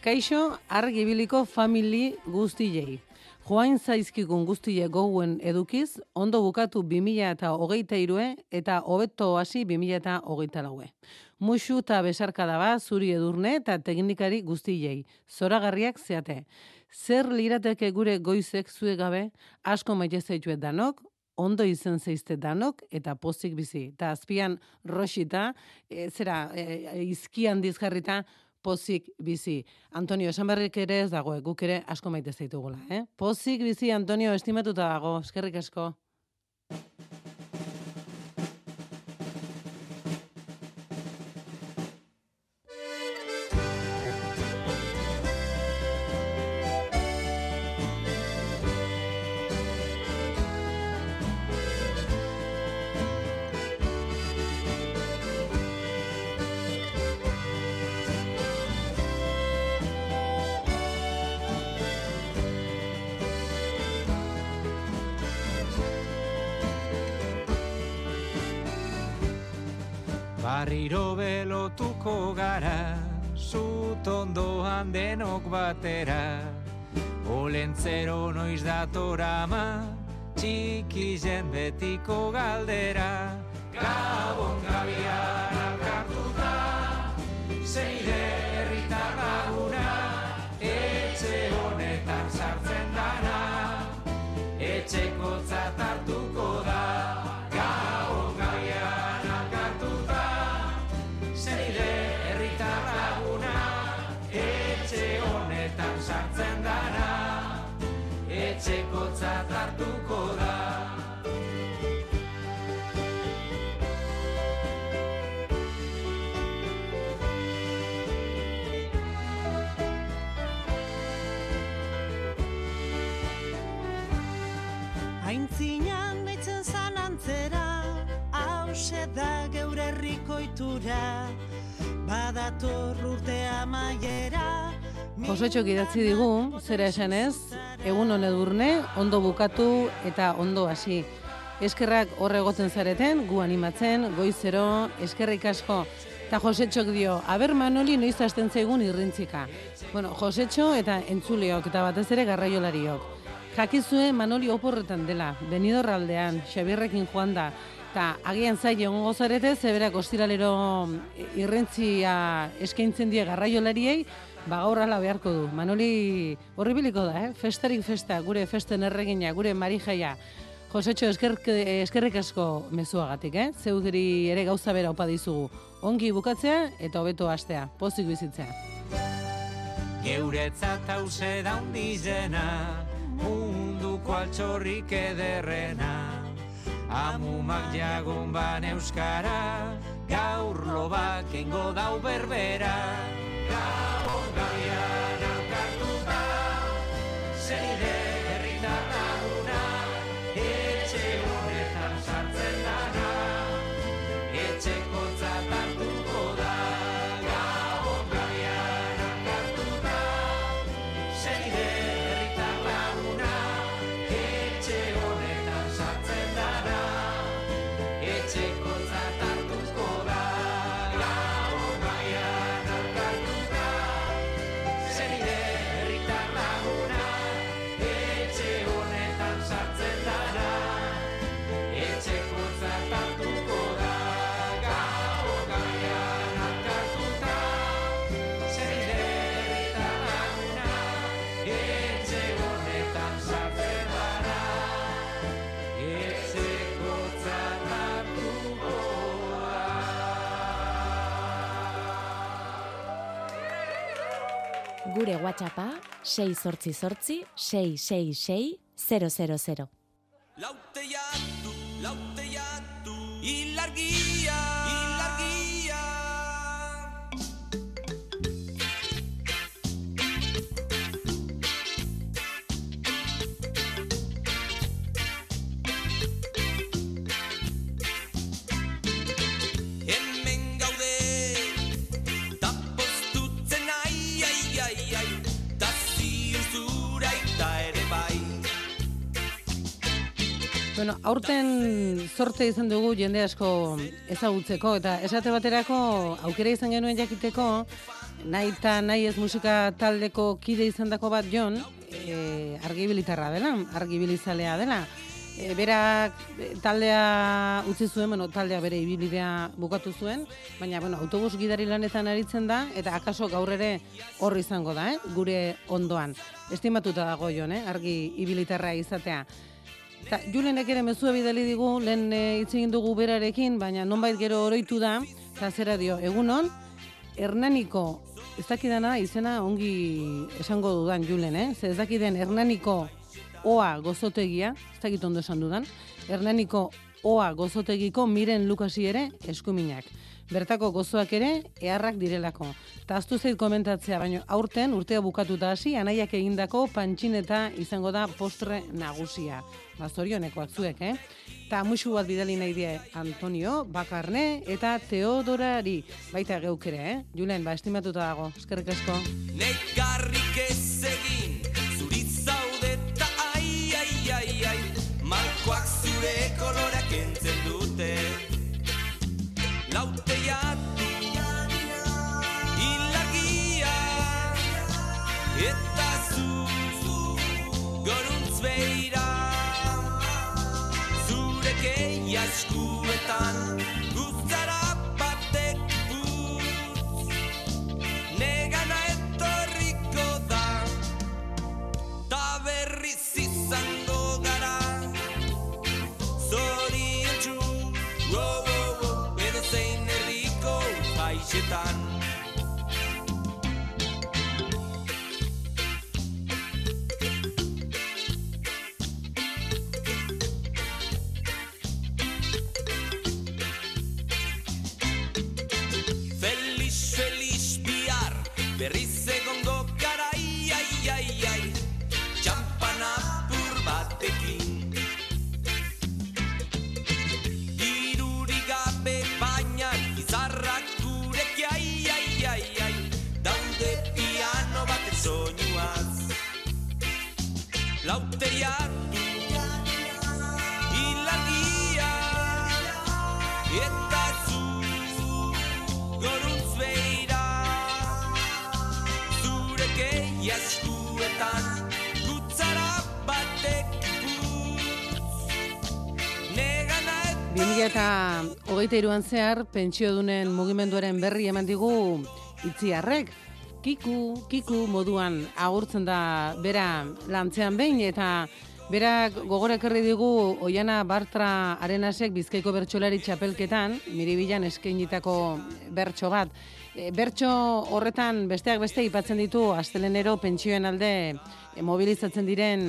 Kaixo, argibiliko famili guztiei. Joain zaizkikun guztie gouen edukiz, ondo bukatu 2000 eta hogeita irue, eta hobeto hasi 2000 eta hogeita laue. Muxu eta besarkada ba, zuri edurne eta teknikari guztiei. Zoragarriak zeate. Zer lirateke gure goizek zue gabe, asko maite zaituet danok, ondo izen zeizte danok eta pozik bizi. Eta azpian roxita, e, zera, e, izkian dizgarrita, pozik bizi. Antonio, esan berrik ere ez dago, guk ere asko maite zaitugula. Eh? Pozik bizi, Antonio, estimatuta dago, eskerrik asko. Barriro belotuko gara, zut ondoan denok batera. Olentzero noiz datorama, txiki jen betiko galdera. Gabon gabian alkartuta, zeire herritar laguna, etxe honetan sartzen dana, etxeko hartuko da geure herriko itura, badator urte amaiera, Josetxok idatzi digu, zera esanez, egun hone durne, ondo bukatu eta ondo hasi. Eskerrak horre egoten zareten, gu animatzen, goizero, eskerrik asko. Eta Josetxok dio, aber Manoli noiz hasten zaigun irrintzika. Bueno, Josetxo eta entzuleok eta batez ere garraiolariok. Jakizue Manoli oporretan dela, Benidorraldean, Xabierrekin joan da, eta agian zai egongo zarete, zeberak ostiralero irrentzia eskaintzen die garraiolariei, ba gaur hala beharko du. Manoli horribiliko da, eh? festarik festa, gure festen erregina, gure marijaia. Josetxo, eskerk, eskerrik asko mezuagatik, eh? Zeuderi ere gauza bera opa dizugu. Ongi bukatzea eta hobeto hastea, pozik bizitzea. Geuretzat hause daundizena, munduko altxorrik ederrena. Amumak jagun ban euskara, gaur lobak engo dau berbera. Gabon gabian alkartuta, zeire herritar laguna, etxe honetan sartzen dana, etxeko hartuko Gure WhatsAppa 688 666 000. Lauteiatu, Bueno, aurten sorte izan dugu jende asko ezagutzeko eta esate baterako aukera izan genuen jakiteko nahi eta nahi ez musika taldeko kide izandako bat jon e, argibilitarra dela, argibilizalea dela. E, berak taldea utzi zuen, bueno, taldea bere ibilbidea bukatu zuen, baina bueno, autobus gidari lanetan aritzen da eta akaso gaur ere hor izango da, eh? gure ondoan. Estimatuta dago jon, eh? argi ibilitarra izatea. Ta, Julenek ere mezua bidali digu, lehen e, hitz egin dugu berarekin, baina nonbait gero oroitu da, eta zera dio, egunon, Hernaniko, ez dakidana izena ongi esango dudan Julen, eh? Ze ez dakiden Hernaniko oa gozotegia, ez dakit ondo esan dudan, Hernaniko oa gozotegiko miren lukasi ere eskuminak. Bertako gozoak ere eharrak direlako. Ta aztu zait komentatzea, baino aurten urtea bukatuta hasi anaiak egindako pantxineta izango da postre nagusia. Ba, zorionekoak zuek, eh? Ta musu bat bidali nahi die Antonio, Bakarne eta Teodorari. Baita geuk ere, eh? Julen, ba, estimatuta dago. Eskerrik asko. Negarrik ez eskuetan Gutzara batek putz Negana 2008 iruan zehar, pentsiodunen mugimenduaren berri eman digu itziarrek. Kiku, kiku moduan agurtzen da bera lantzean behin eta Berak gogorek herri digu Oiana Bartra Arenasek Bizkaiko bertsolari txapelketan, miribilan eskainitako bertso bat. E, bertso horretan besteak beste ipatzen ditu astelenero pentsioen alde e, mobilizatzen diren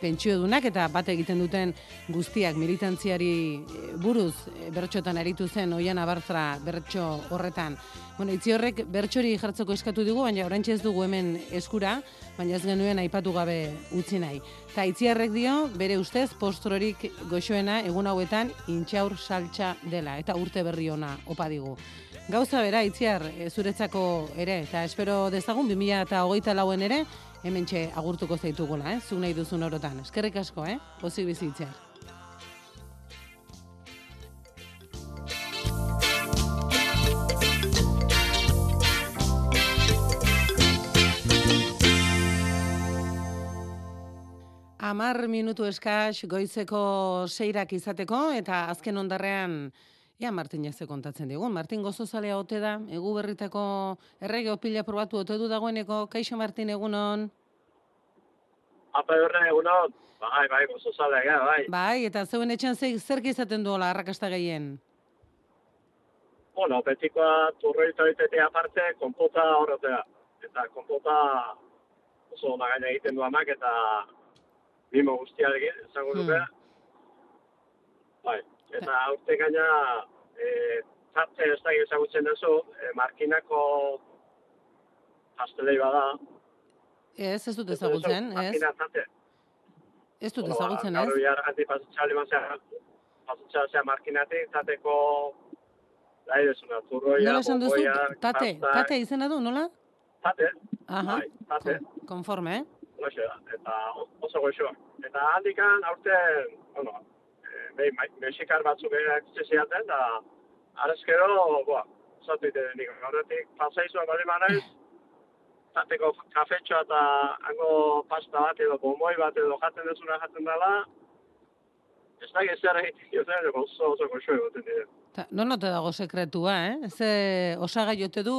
pentsiodunak eta bat egiten duten guztiak militantziari e, buruz e, bertxotan aritu zen Oiana Bartra bertso horretan. Bueno, itzi horrek bertxori jartzeko eskatu digu, baina oraintxe ez dugu hemen eskura, baina ez genuen aipatu gabe utzi nahi. Ta itziarrek dio, bere ustez, postrorik goxoena egun hauetan intxaur saltxa dela, eta urte berri ona opa digu. Gauza bera, itziar, e, zuretzako ere, eta espero dezagun 2000 eta hogeita lauen ere, hemen agurtuko zaitugula, eh? zuk nahi duzun orotan. Eskerrik asko, eh? Pozik bizi itziar. Amar minutu eskas goizeko seirak izateko eta azken ondarrean Ia Martin jaze kontatzen digun. Martin gozozalea ote da, egu berritako errege opila probatu ote du dagoeneko. Kaixo Martin egunon? Apa horre egunon, bai, bai, gozozalea, gara, bai. Bai, eta zeuen etxan ze, zerk izaten duela arrakasta gehien? Bueno, betikoa turroita ditetea aparte, konpota horretea. Eta konpota oso nagaina egiten du amak eta mimo guztiarekin, esango duke. Bai, eta urte gaina e, tarte ez da ezagutzen duzu, e, markinako pastelei bada. Ez, ez dut ezagutzen, ez? Ez dut ezagutzen, ba, Gaur ez? bihar gati pasatxale mazea, pasatxale markinatik, tateko, nahi desuna, turroia, Nola esan duzu? bomboia, Tate, tate izena du, nola? tate, Aha, bai, tate, konforme, eh? Hoxe da, eta oso goxoa. Eta handikan, aurten, bueno, behin mexikar batzuk erakutsi ziaten, da arezkero, boa, zatu ite nik, horretik pasaizua bali manaiz, tateko kafetxoa eta hango pasta bat edo bomoi bat edo jaten dezuna jaten dela, ez da gezer egiten joten, oso oso goxo egoten dire. Ta, non ote dago sekretua, eh? Ze osagai jote du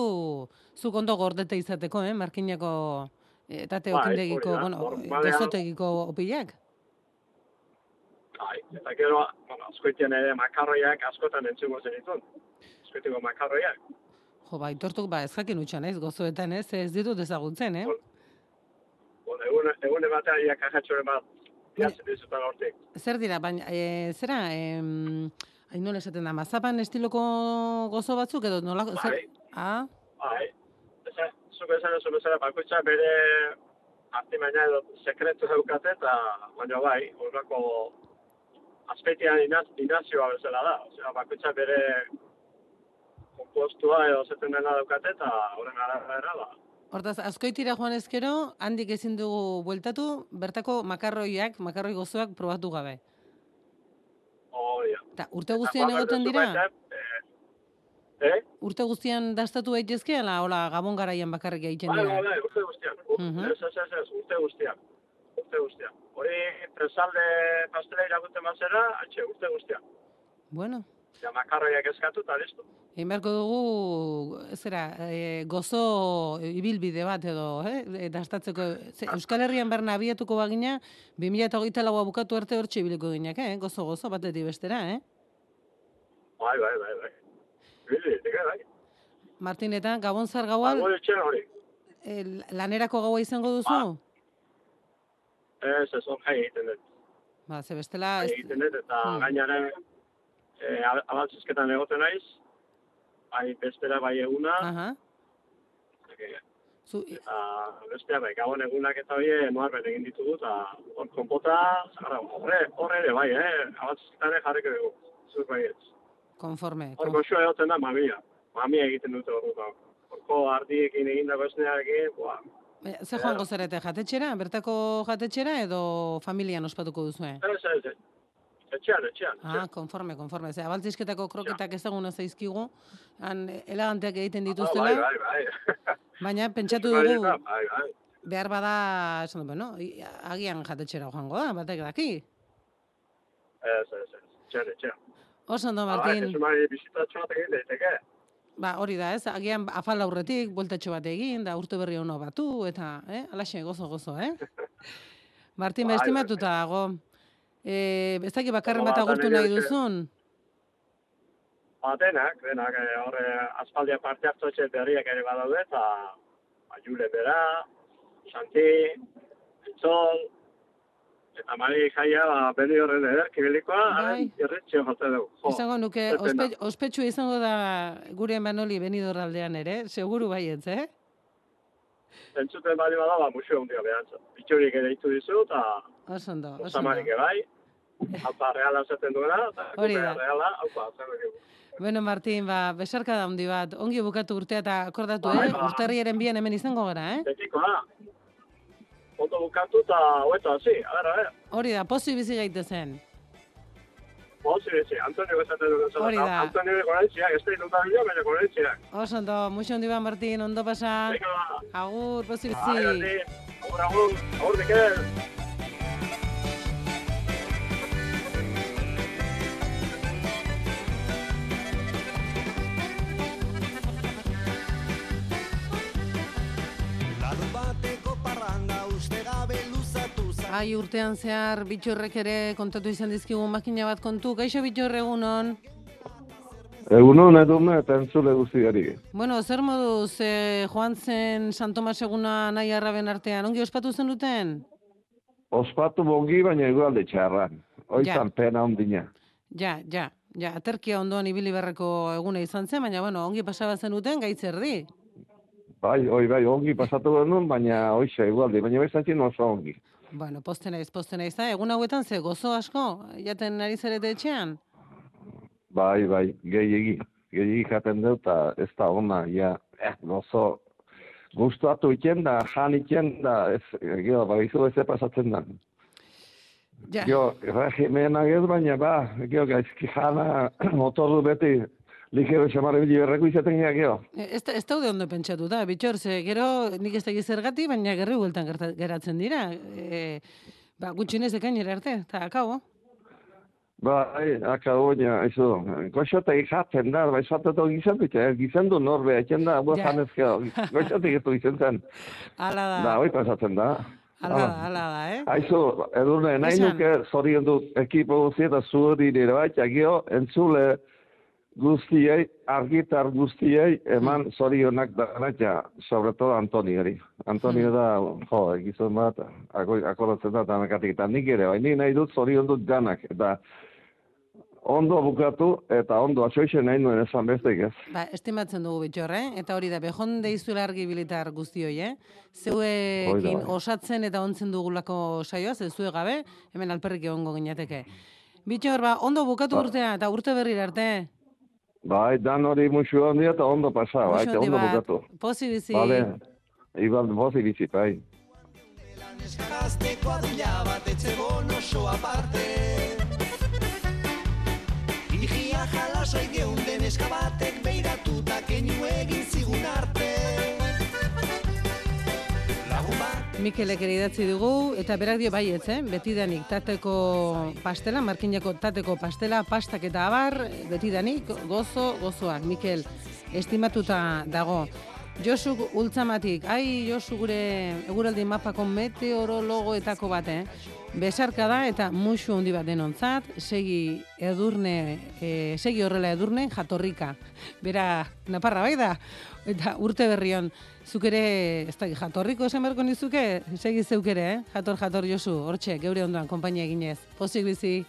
zuk ondo gordete izateko, eh? Markinako eh, tate okindegiko, hori da, bueno, gozotegiko opilak. Bai, eta gero, bueno, askoitien ere makarroiak askotan entzungo zenitun. Askoitiko makarroiak. Jo, ba, itortuk, ba, ez jakin utxan, ez, gozoetan, ez, ez ditut ezagutzen, eh? Bueno, egun, egun ematea ia kajatxoren bat, jatzen dizutan hortik. Zer dira, baina, e, zera, em, hain nola esaten da, mazapan estiloko gozo batzuk, edo nola, zer, Bai. ah, Bai, eza, zuk esan oso bezala bakoitza bere artimaina edo sekretu daukate eta baina bai, horrako azpeitian inaz, inazioa bezala da. Osea, bakoitza bere kompostua edo zeten dena daukate eta horren arabera ba. Hortaz, askoitira joan ezkero, handik ezin dugu bueltatu, bertako makarroiak, makarroi gozoak probatu gabe. Da. Ta, urte guztian egoten dira? Eh? Urte guztian dastatu daitezke, ala, hola, gabon garaian bakarrik egiten Bai, bai, dira? bai, urte guztian. Mhm. Ez, ez, ez, urte guztian. Urte guztian. Hori, presalde pastela irakurtzen bazera, atxe, urte guztian. Bueno, Ja, makarroiak eskatu eta listo. egin beharko dugu, zera, e, gozo ibilbide bat edo, eh, dastatzeko. Ze, Euskal Herrian berna abietuko bagina, 2008 laua bukatu arte hortxe ibiliko ginak, eh? Gozo, gozo, batetik bestera, eh? Bai, bai, bai, bai. Bili, dik, bai. Martin, eta Gabon zar gaua, Gure etxean hori. e, lanerako gaua izango duzu? Ez, ez, hor jai egiten dut. Ba, ze bestela... Ez- egiten dut, eta Hmm. gainaren e, abaltzizketan egoten naiz, bai bestera bai eguna, Aha. Zu, eta bestea bai gabon egunak eta hori noarbet egin ditugu, eta hor konpota, horre, horre ere bai, eh? abaltzizketan ere jarriko dugu, zuk bai ez. konforme. Hor goxoa egoten da mamia, mamia egiten dute hor Horko ardiekin egindako esnearekin, buah, Ze joango zarete, jatetxera? Bertako jatetxera edo familian ospatuko duzue? ez, ez, ez. Etxean, etxean. Ah, konforme, konforme. Ze, abaltzizketako kroketak ezaguna zaizkigu, han eleganteak egiten dituztela, Bai, bai, bai. baina pentsatu dugu, bai, bai. behar bada, esan du, bueno, i- agian jatetxera joango da, batek daki. Ez, ez, ez. Etxean, etxean. Oso ondo, Bai, Martin. Bizitatxo bat egin daiteke. Ba, hori da, ez? Agian afal aurretik, bueltatxo bat egin, da urte berri ono batu, eta, eh? Alaxe, gozo, gozo, eh? Martin, ba, Bai, estimatuta dago. E, ez dakit bakarren bat ba, agurtu nahi duzun? Ba, denak, denak, eh, horre aspaldia parte hartu etxe berriak ere badaude, eta ba, Jule Bera, Santi, Itzol, eta Jaia, ba, beni horren ederki bilikoa, Bai. irritxio jote dugu. Jo, Izango nuke, ospe, ospetsu izango da gure Manoli benidorraldean ere, seguru baietz, eh? Entzuten bali bada, ba, museo hundia behantza. Bitxurik ere ditu dizu, eta Oso ondo, oso Osamarik ondo. bai, haupa reala zaten duena, eta Hori kupe da. reala, haupa, zer dugu. Bueno, Martin, ba, besarka da handi bat, ongi bukatu urtea eta akordatu, Bai, eh? ba. Urtarriaren bian hemen izango gara, eh? Betiko da. Ondo bukatu eta hoeto hasi, a ber, a ber. Hori da, pozi bizi gaitezen. Bozi bizi, Antonio dugu zela. Hori da. Antonio de Gorentziak, ez da inunda bilo, baina Gorentziak. Oso ondo, muixo handi bat, Martin, ondo pasa. Venga, Agur, pozi bizi. handi. Agur, agur, agur, Mikel. Larun parranda uste gabe luzatu za Ai, urtean zehar bitxorrek ere kontatu izan dizkigu makina bat kontu. Kaixo bitxor egunon. Egunon, edurne, eta entzule guztiari. Bueno, zer moduz eh, joan zen San Tomas eguna nahi arraben artean, ongi ospatu zen duten? Ospatu bongi, baina egualde txarran. Oizan pena ondina. Ja, ja, ja, aterkia ondoan ibili berreko eguna izan zen, baina bueno, ongi pasaba zen duten gaitzerdi. Bai, oi, bai, ongi pasatu genuen, baina oixa egualde, baina bezatzen oso ongi. Bueno, poste naiz, poste naiz, da, egun hauetan ze gozo asko, jaten ari zarete etxean? Bai, bai, gehiegi, gehiegi jaten dut, eta ez da ona, ja, eh, gozo, gustatu iken da, jan iken da, ez, gero, baizu ez pasatzen da. Ja. Jo, regimenak ez baina, ba, gio, gaizki jana, motordu beti, ligero xamarre bili berreko izaten gira, gio. E, Ez, da- ez daude ondo pentsatu da, bitxor, ze gero nik ez dakit zergati, baina gerri bueltan gerta- geratzen dira. E, ba, gutxinez ekainera arte, eta akabo. Ba, ai, akabo baina, aizu, goxote jatzen da, ba, esateto gizan dut, eh, gizan du norbe, etxen da, bua Ja. janezkeo, goxote gitu gizan zen. Hala da, Da, hoi pasatzen da. hala da, hala da, eh? Aizu, edurne, nahi nuke zorion dut ekipo guzti eta zuhuri nire bai, gio, entzule guztiei, argitar guztiei, eman zorionak da naita, sobre todo Antoniori. Antonio da, jo, gizon bat, ako- akordatzen da, eta mekatik, eta nik ere, bai, ni nahi dut zorion dut ganak, eta ondo bukatu, eta ondo atxoixe nahi nuen esan bestek ez. Ba, estimatzen dugu bitxor, eh? Eta hori da, behon deizuela argi bilitar guztioi, eh? Zeuekin osatzen eta ontzen dugulako saioa, ze zue gabe, hemen alperrik egongo ginateke. Bitxor, ba, ondo bukatu Ba. urtea, eta urte berrira arte. Bai, dan hori musu handi eta ondo pasa, bai, eta ondo bukatu. Pozi bizi. Vale, Iban, bozi bizi, bai. Gazteko adila bat etxegon oso aparte Igia jalasai geunden eskabatek beiratuta keinu egin zigun arte Mikelek ere idatzi dugu, eta berak dio baietz, eh? betidanik tateko pastela, markinako tateko pastela, pastak eta abar, betidanik gozo, gozoak. Mikel, estimatuta dago. Josu ultzamatik, ai Josu gure eguraldi mapako meteorologoetako bat, eh? Besarka da eta musu handi bat denontzat, segi edurne, e, segi horrela edurne jatorrika. Bera, naparra bai da, eta urte berrion, zuk ere, ez da, jatorriko esan beharko nizuke, segi zeuk ere, eh? jator, jator Josu, hortxe, geure ondoan, konpainia eginez. Pozik bizi.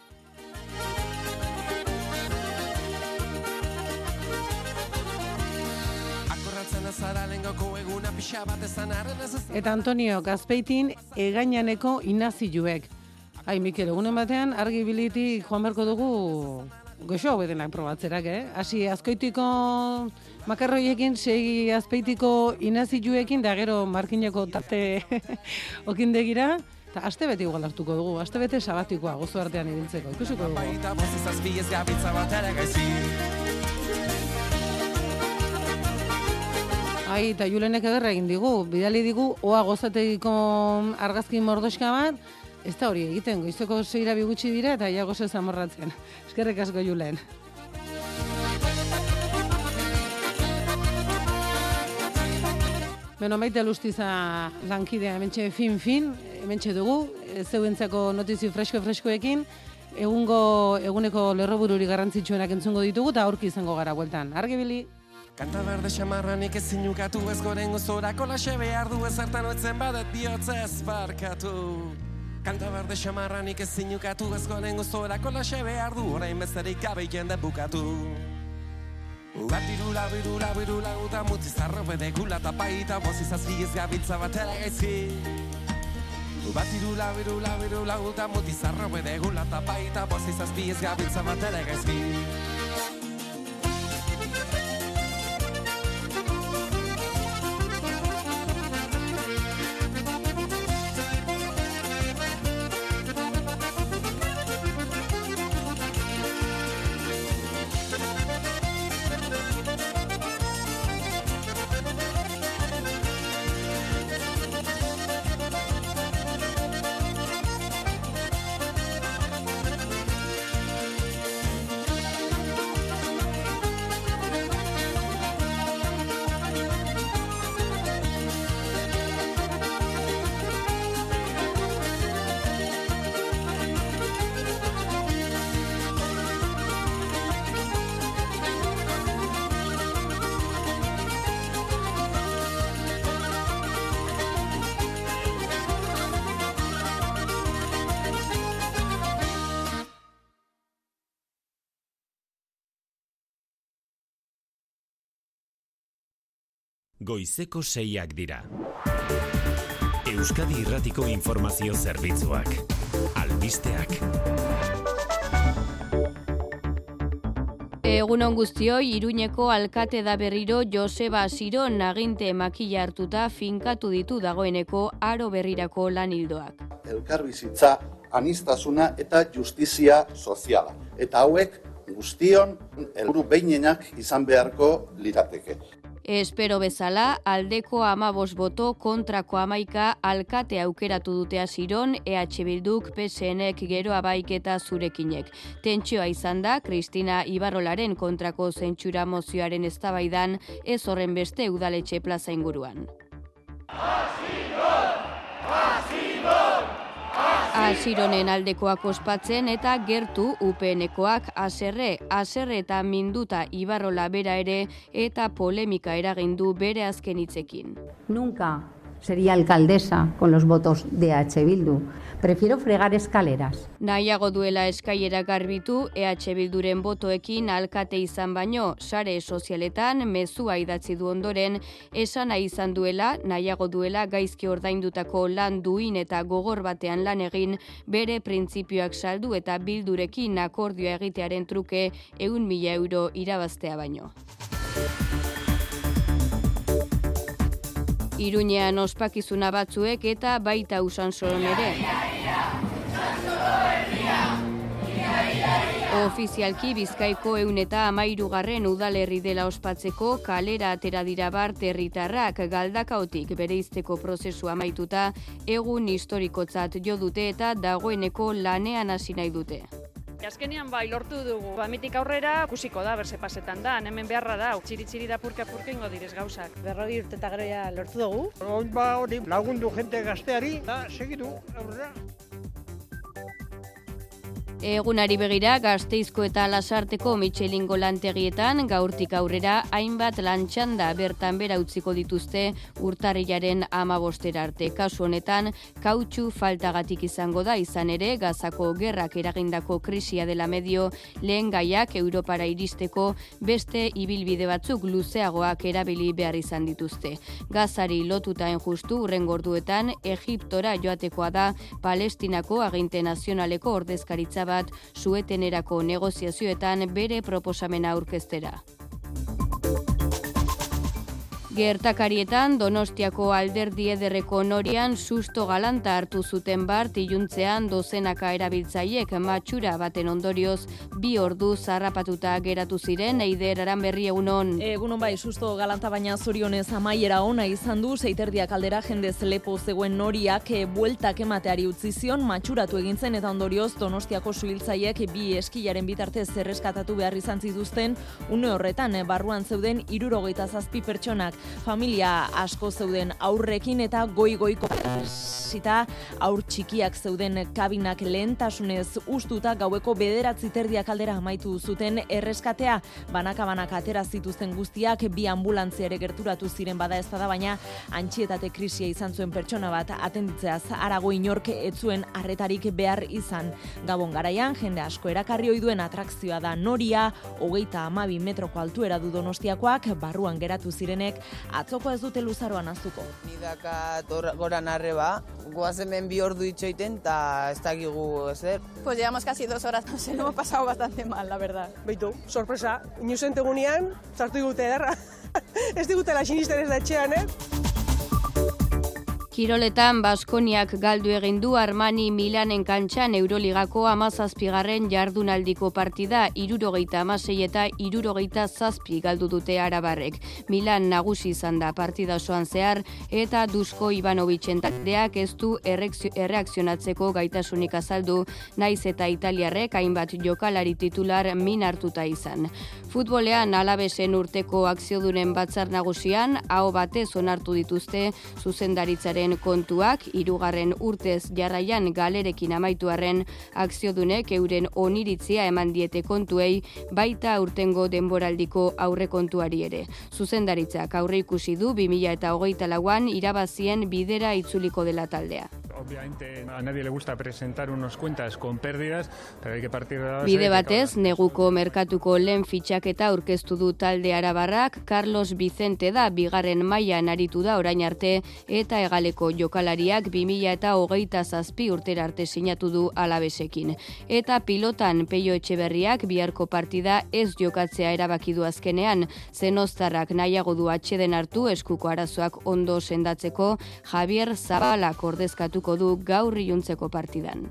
Eta Antonio Gazpeitin egainaneko inaziluek. Ai, Mikel, egunen batean argi biliti joan beharko dugu goxo hobedenak probatzerak, eh? Hasi azkoitiko makarroiekin, segi azpeitiko inaziluekin, da gero markineko tate okindegira, eta aste bete igual hartuko dugu, aste bete sabatikoa gozo artean ibiltzeko, ikusiko dugu. Baita gabitza bat ere Ai, eta Julenek ederra egin digu, bidali digu, oa gozategiko argazki mordoska bat, ez da hori egiten, goizeko zeira bigutxi dira eta ia gozo zamorratzen. Eskerrik asko Julen. Beno, maite lustiza lankidea hementxe fin-fin, hementxe dugu, zeuentzako notizio fresko-freskoekin, egungo eguneko lerrobururi garrantzitsuenak entzungo ditugu eta aurki izango gara bueltan. Argibili! Kanta berde xamarranik ez zinukatu ez goren gozorako laxe behar du ezertan oetzen badet bihotzez barkatu Kanta berde xamarranik ez zinukatu ez goren gozorako laxe behar du orain besterik gabe jende bukatu Batirula, birula, birula, uta mutzi zarro bede gula eta baita bozi zazpi ez gabiltza batera gaizki Batirula, birula, birula, uta mutzi zarro bede gula eta baita bozi zazpi ez gabiltza batera gaizki Goizeko seiak dira. Euskadi Irratiko Informazio Zerbitzuak. Albisteak. Egunon guztioi, Iruñeko alkate da berriro Joseba Siro naginte makila hartuta finkatu ditu dagoeneko aro berrirako lan hildoak. elkarbizitza anistasuna eta justizia soziala. Eta hauek guztion helburu behinenak izan beharko lirateke. Espero bezala, aldeko amabos boto kontrako amaika alkate aukeratu dute asiron EH Bilduk PSNek gero abaik eta zurekinek. Tentsioa izan da, Kristina Ibarrolaren kontrako zentsura mozioaren eztabaidan ez horren beste udaletxe plaza inguruan. Asironen aldekoak ospatzen eta gertu UPNekoak aserre, aserre eta minduta Ibarrola bera ere eta polemika eragindu bere azken hitzekin. Nunca sería alcaldesa con los votos de H. Bildu. Prefiero fregar escaleras. Nahiago duela eskaiera garbitu, EH Bilduren botoekin alkate izan baino, sare sozialetan mezua idatzi du ondoren, esana izan duela, nahiago duela gaizki ordaindutako lan duin eta gogor batean lan egin, bere printzipioak saldu eta bildurekin akordioa egitearen truke eun mila euro irabaztea baino. Iruñean ospakizuna batzuek eta baita usan soron ere. Ofizialki Bizkaiko eun eta amairugarren udalerri dela ospatzeko kalera atera dira bar territarrak galdakaotik bereizteko prozesu amaituta egun historikotzat jo dute eta dagoeneko lanean hasi nahi dute. Azkenean bai lortu dugu. Bamitik aurrera ikusiko da berse pasetan da. Hemen beharra da. Txiri txiri da purka purka ingo direz gauzak. Berroi urte eta gero ja lortu dugu. Hori ba hori lagundu jente gazteari, da segitu aurrera. Egunari begira, gazteizko eta lasarteko Michelingo lantegietan gaurtik aurrera hainbat lantxanda bertan bera utziko dituzte urtarrilaren amabostera arte. Kasu honetan, kautxu faltagatik izango da izan ere, gazako gerrak eragindako krisia dela medio, lehen gaiak Europara iristeko beste ibilbide batzuk luzeagoak erabili behar izan dituzte. Gazari lotuta enjustu urren gorduetan, Egiptora joatekoa da Palestinako aginte nazionaleko ordezkaritza bat suetenerako negoziazioetan bere proposamena aurkeztera. Gertakarietan Donostiako alderdi ederreko norian susto galanta hartu zuten bart iluntzean dozenaka erabiltzaiek matxura baten ondorioz. Bi ordu zarrapatuta geratu ziren eider aran berri egunon. Egunon bai, susto galanta baina zorionez amaiera ona izan du, zeiterdiak aldera jendez lepo zegoen noriak e, bueltak emateari utzi zion matxuratu egin zen eta ondorioz Donostiako suhiltzaiek bi eskilaren bitartez zerreskatatu behar izan zituzten. Une horretan e, barruan zeuden irurogeita zazpi pertsonak familia asko zeuden aurrekin eta goi-goiko zita aur txikiak zeuden kabinak lehentasunez ustuta gaueko bederatzi terdiak aldera amaitu zuten erreskatea banaka-banaka atera zituzten guztiak bi ambulantzia ere gerturatu ziren bada ez da baina antxietate krisia izan zuen pertsona bat atenditzeaz arago inork etzuen arretarik behar izan. Gabon garaian, jende asko erakarri ohi duen atrakzioa da noria, hogeita amabi metroko altuera du donostiakoak, barruan geratu zirenek, atzoko ez dute luzaroan aztuko. Ni dakat goran arreba, goaz hemen bi ordu itxoiten, eta ez dakigu ezer. Pues llevamos casi dos horas, no sé, lo hemos pasado bastante mal, la verdad. Beitu, sorpresa, inusen tegunean, sartu digute ederra. ez digutela sinisten ez da etxean, eh? Kiroletan Baskoniak galdu egin du Armani Milanen kantxan Euroligako amazazpigarren jardunaldiko partida irurogeita amasei eta irurogeita zazpi galdu dute arabarrek. Milan nagusi izan da partida osoan zehar eta Dusko Ivanovitzen taldeak ez du erreakzio- erreakzionatzeko gaitasunik azaldu naiz eta Italiarrek hainbat jokalari titular min hartuta izan. Futbolean alabesen urteko akziodunen batzar nagusian, hau batez onartu dituzte zuzendaritzaren kontuak, hirugarren urtez jarraian galerekin amaituarren akziodunek euren oniritzia eman diete kontuei, baita aurtengo denboraldiko aurrekontuari ere. Zuzendaritzak aurre ikusi du 2000 eta hogeita lauan irabazien bidera itzuliko dela taldea. Obviamente a nadie le gusta presentar unos cuentas con pérdidas, pero hay que partir de la Bide batez, neguko merkatuko lehen fitxaketa aurkeztu du talde arabarrak, Carlos Vicente da bigarren mailan aritu da orain arte, eta egaleko jokalariak 2000 eta hogeita zazpi urtera arte sinatu du alabesekin. Eta pilotan peio etxeberriak biharko partida ez jokatzea erabaki du azkenean, zenoztarrak nahiago du atxeden hartu eskuko arazoak ondo sendatzeko, Javier Zabalak ordezkatuko du gaur iluntzeko partidan.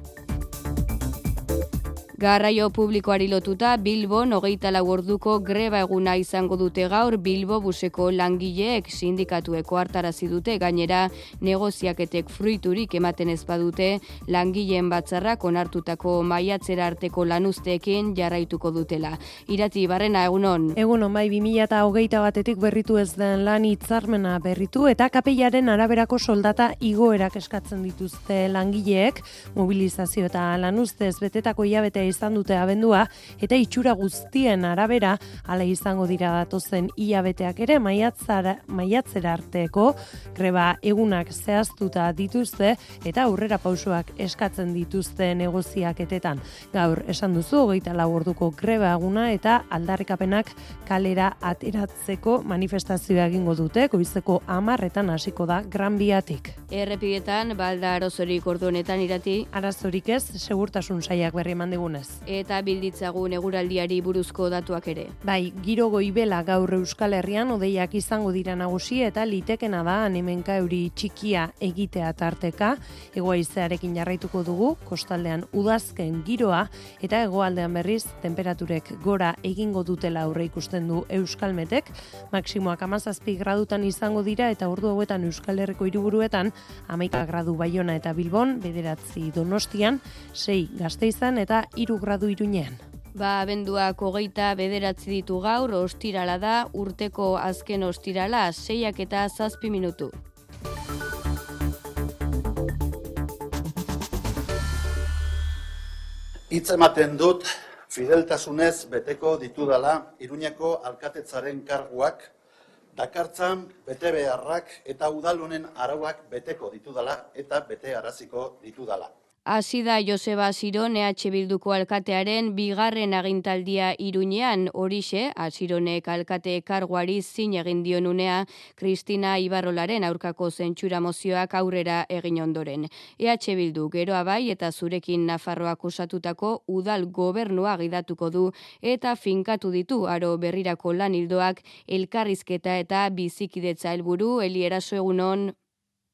Garraio publikoari lotuta Bilbon hogeita lau orduko greba eguna izango dute gaur Bilbo buseko langileek sindikatueko hartarazi dute gainera negoziaketek fruiturik ematen ez badute langileen batzarrak onartutako maiatzera arteko lanuzteekin jarraituko dutela. Irati barrena egunon. Egunon bai 2021 batetik berritu ez den lan hitzarmena berritu eta kapeiaren araberako soldata igoerak eskatzen dituzte langileek mobilizazio eta lanuztez betetako hilabetea izan dute abendua eta itxura guztien arabera hala izango dira datozen hilabeteak ere maiatzara maiatzera arteko greba egunak zehaztuta dituzte eta aurrera pausoak eskatzen dituzte negoziaketetan. Gaur esan duzu hogeita lau orduko greba eguna eta aldarrikapenak kalera ateratzeko manifestazioa egingo dute goizeko amarretan hasiko da gran biatik. Errepidetan, balda arazorik ordu honetan irati. Arazorik ez, segurtasun saiak berri eman digunez. Eta bilditzagun eguraldiari buruzko datuak ere. Bai, giro goibela gaur Euskal Herrian odeiak izango dira nagusi eta litekena da anemenka euri txikia egitea tarteka. Egoaizearekin jarraituko dugu, kostaldean udazken giroa eta hegoaldean berriz temperaturek gora egingo dutela aurre ikusten du Euskalmetek. Maksimoak amazazpi gradutan izango dira eta ordu hauetan Euskal Herriko hiriburuetan amaika gradu baiona eta bilbon, bederatzi donostian, sei gazteizan eta iru gradu irunean. Ba, abenduak hogeita bederatzi ditu gaur, ostirala da, urteko azken ostirala, seiak eta zazpi minutu. Hitz ematen dut fideltasunez beteko ditudala Iruñeko alkatetzaren karguak dakartzan bete beharrak eta udalonen arauak beteko ditudala eta bete araziko ditudala. Hasi da Joseba Siron EH Bilduko alkatearen bigarren agintaldia iruñean. Horixe, Asironek alkate karguari zin egin dionunea Kristina Ibarrolaren aurkako zentsura mozioak aurrera egin ondoren. EH Bildu geroa bai eta zurekin Nafarroak osatutako udal gobernua gidatuko du eta finkatu ditu aro berrirako lan hildoak elkarrizketa eta bizikidetza helburu. Elieraso egunon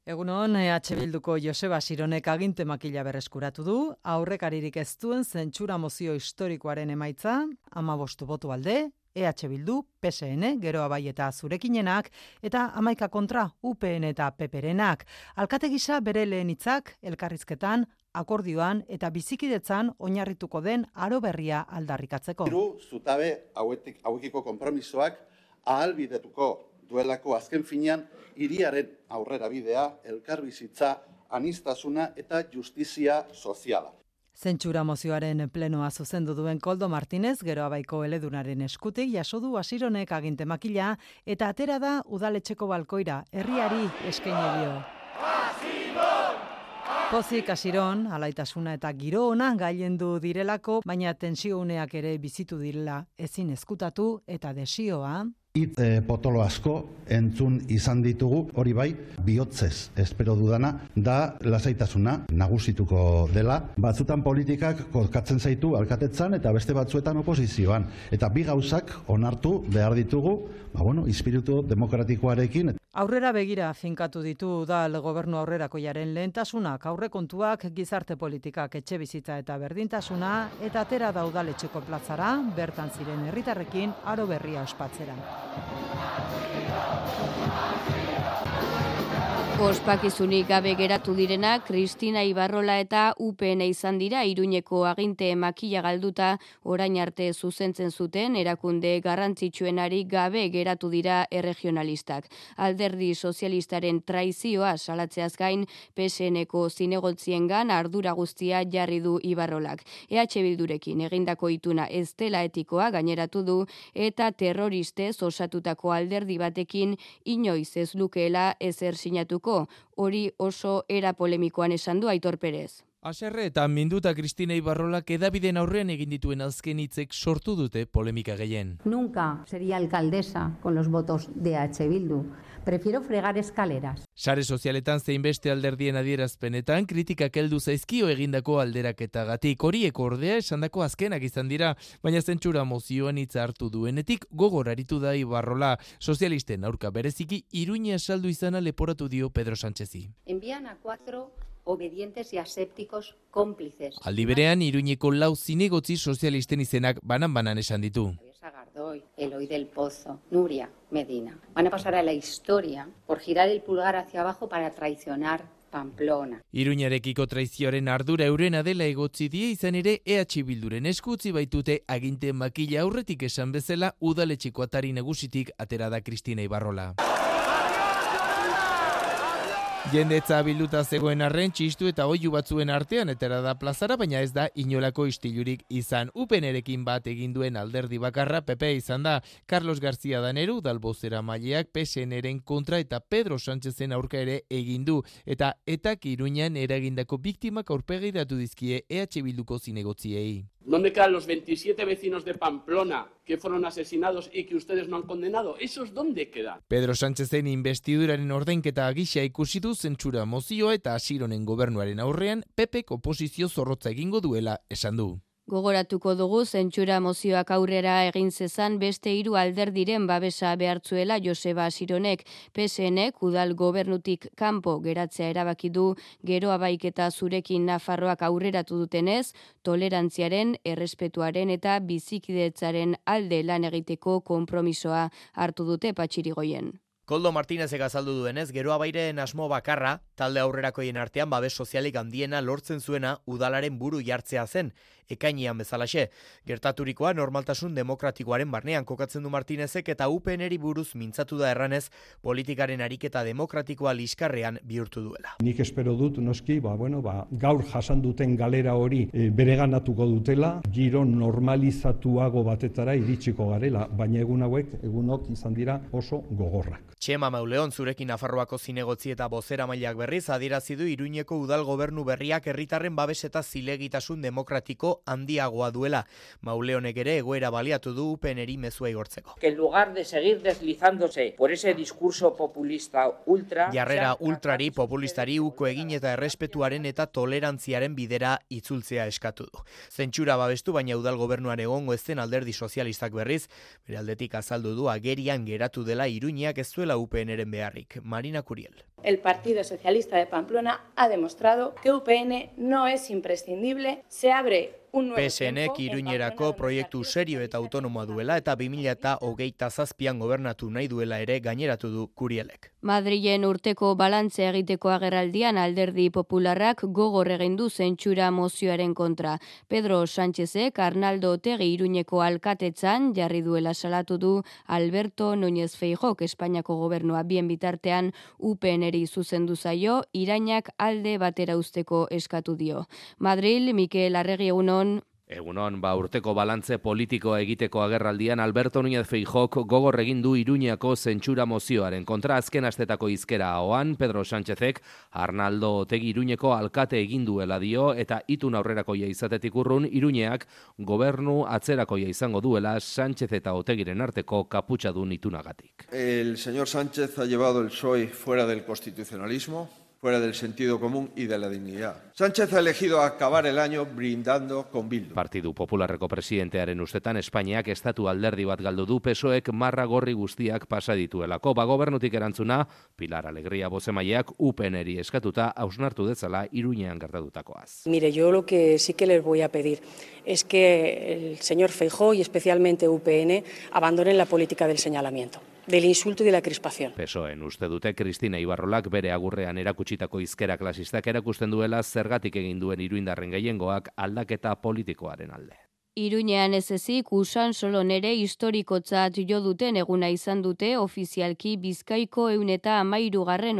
Egunon, EH Bilduko Joseba Sironek aginte makila berreskuratu du, aurrekaririk ez duen zentsura mozio historikoaren emaitza, ama bostu botu alde, EH Bildu, PSN, geroa bai eta zurekinenak, eta amaika kontra UPN eta PPRenak. Alkate gisa bere lehen hitzak elkarrizketan, akordioan eta bizikidetzan oinarrituko den aro berria aldarrikatzeko. Hiru zutabe hauetik hauekiko konpromisoak ahalbidetuko duelako azken finean hiriaren aurrera bidea, elkarbizitza, anistasuna eta justizia soziala. Zentsura mozioaren plenoa zuzendu duen Koldo Martinez, gero abaiko eledunaren eskutik, jaso du asironek aginte makila, eta atera da udaletxeko balkoira, herriari eskaini dio. Pozik asiron, alaitasuna eta giro ona gailendu direlako, baina tensiouneak ere bizitu direla ezin eskutatu eta desioa, hitz e, potolo asko entzun izan ditugu, hori bai, bihotzez espero dudana, da lasaitasuna nagusituko dela. Batzutan politikak kokatzen zaitu alkatetzan eta beste batzuetan oposizioan. Eta bi gauzak onartu behar ditugu, ba bueno, espiritu demokratikoarekin. Aurrera begira finkatu ditu dal gobernu aurrerako jaren lehentasunak, aurrekontuak gizarte politikak etxe bizitza eta berdintasuna, eta atera daudaletxeko plazara, bertan ziren herritarrekin aro berria ospatzera. Happy Birthday. Ospakizunik gabe geratu direna, Kristina Ibarrola eta UPN izan dira Iruñeko aginte makila galduta orain arte zuzentzen zuten erakunde garrantzitsuenari gabe geratu dira erregionalistak. Alderdi sozialistaren traizioa salatzeaz gain PSNeko zinegoltziengan ardura guztia jarri du Ibarrolak. EH Bildurekin egindako ituna ez dela etikoa gaineratu du eta terroristez osatutako alderdi batekin inoiz ez lukeela ezer sinatuko hori oso era polemikoan esan du Aitor Perez. Aserre eta minduta Kristina Ibarrolak edabiden aurrean egin dituen azken hitzek sortu dute polemika gehien. Nunca sería alcaldesa con los votos de H. Bildu. Prefiero fregar escaleras. Sare sozialetan zein beste alderdien adierazpenetan kritikak heldu zaizkio egindako alderaketagatik horiek ordea esandako azkenak izan dira, baina zentsura mozioan hitza hartu duenetik gogor aritu da Ibarrola. Sozialisten aurka bereziki Iruña saldu izana leporatu dio Pedro Sánchezi. Envían a cuatro obedientes y asépticos cómplices. Aldi berean Iruñeko lau zinegotzi sozialisten izenak banan-banan esan ditu. Sagardoy, Eloy del Pozo, Nuria Medina. Van a pasar a la historia por girar el pulgar hacia abajo para traicionar Pamplona. Iruñarekiko traizioaren ardura eurena dela egotzi die izan ere EH Bilduren eskutzi baitute aginte makila aurretik esan bezala udaletxiko atari nagusitik atera da Kristina Ibarrola. Jendetza bilduta zegoen arren txistu eta oihu batzuen artean etera da plazara, baina ez da inolako istilurik izan. Upenerekin bat egin duen alderdi bakarra PP izan da. Carlos García Daneru, dalbozera maileak PSNren kontra eta Pedro Sánchezen aurka ere egin du. Eta etak iruñan eragindako biktimak aurpegiratu dizkie EH Bilduko zinegotziei. ¿Dónde quedan los 27 vecinos de Pamplona que fueron asesinados y que ustedes no han condenado? ¿Esos dónde quedan? Pedro Sánchezen investiduraren ordainketa gisa ikusi du zentsura mozioa eta asironen gobernuaren aurrean PPek oposizio zorrotza egingo duela esan du. Gogoratuko dugu zentsura mozioak aurrera egin zezan beste hiru alderdiren babesa behartzuela Joseba Sironek PSNek udal gobernutik kanpo geratzea erabaki du gero abaiketa zurekin Nafarroak aurreratu dutenez tolerantziaren, errespetuaren eta bizikidetzaren alde lan egiteko konpromisoa hartu dute patxirigoien. Koldo Martínezek azaldu duenez, geroa baireen asmo bakarra, talde aurrerakoien artean babes sozialik handiena lortzen zuena udalaren buru jartzea zen, ekainian bezalaxe. Gertaturikoa normaltasun demokratikoaren barnean kokatzen du Martínezek eta UPNeri buruz mintzatu da erranez politikaren ariketa demokratikoa liskarrean bihurtu duela. Nik espero dut noski, ba, bueno, ba, gaur jasan duten galera hori e, bereganatuko dutela, giro normalizatuago batetara iritsiko garela, baina egun hauek egunok izan dira oso gogorrak. Txema Mauleon zurekin Nafarroako zinegotzi eta bozera mailak berriz adierazi du Iruñeko udal gobernu berriak herritarren babes eta zilegitasun demokratiko handiagoa duela. Mauleonek ere egoera baliatu du UPNeri mezua igortzeko. Que en lugar de seguir deslizándose por ese discurso populista ultra... Jarrera ultrari populistari uko egin eta errespetuaren eta tolerantziaren bidera itzultzea eskatu du. Zentsura babestu baina udal gobernuan egongo ez zen alderdi sozialistak berriz, bere aldetik azaldu du agerian geratu dela Iruñak ez duela UPNren beharrik. Marina Curiel. El Partido Socialista de Pamplona ha demostrado que UPN no es imprescindible, se abre PSNek iruñerako proiektu serio eta autonomoa duela eta 2000 eta hogeita zazpian gobernatu nahi duela ere gaineratu du kurielek. Madrilen urteko balantze egiteko agerraldian alderdi popularrak gogor egin du zentsura mozioaren kontra. Pedro Sánchezek Arnaldo Otegi iruñeko alkatetzan jarri duela salatu du Alberto Núñez Feijok Espainiako gobernua bien bitartean UPNeri zuzendu zaio irainak alde batera usteko eskatu dio. Madril Mikel Arregi egunon Egunon, ba urteko balantze politikoa egiteko agerraldian Alberto Núñez Feijok gogor egin du Iruñako zentsura mozioaren kontra azken astetako izkera ahoan Pedro Sánchezek Arnaldo Otegi Iruñeko alkate egin duela dio eta itun aurrerakoia izatetik urrun Iruñeak gobernu atzerakoia izango duela Sánchez eta Otegiren arteko kaputxadun itunagatik. El señor Sánchez ha llevado el PSOE fuera del constitucionalismo, fuera del sentido común y de la dignidad. Sánchez ha elegido acabar el año brindando con Bildu. Partidu Popularreko presidentearen ustetan Espainiak estatu alderdi bat galdu du pesoek marra gorri guztiak pasa dituelako. Ba gobernutik erantzuna, Pilar Alegria bozemaileak UPNeri eskatuta hausnartu dezala iruñean gertatutakoaz. Mire, yo lo que sí que les voy a pedir es que el señor Feijó y especialmente UPN abandonen la política del señalamiento del insulto y de la crispación. Pesoen uste dute Kristina Ibarrolak bere agurrean erakutsitako izkera klasistak erakusten duela zergatik egin duen iruindarren gehiengoak aldaketa politikoaren alde. Iruñean ez ezik usan solo nere historikotzat jo duten eguna izan dute ofizialki bizkaiko eun eta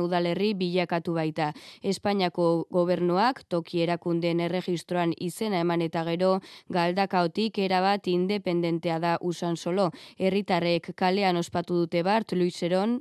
udalerri bilakatu baita. Espainiako gobernuak toki erakundeen erregistroan izena eman eta gero galdakaotik erabat independentea da usan solo. Herritarrek kalean ospatu dute bart, Luiseron,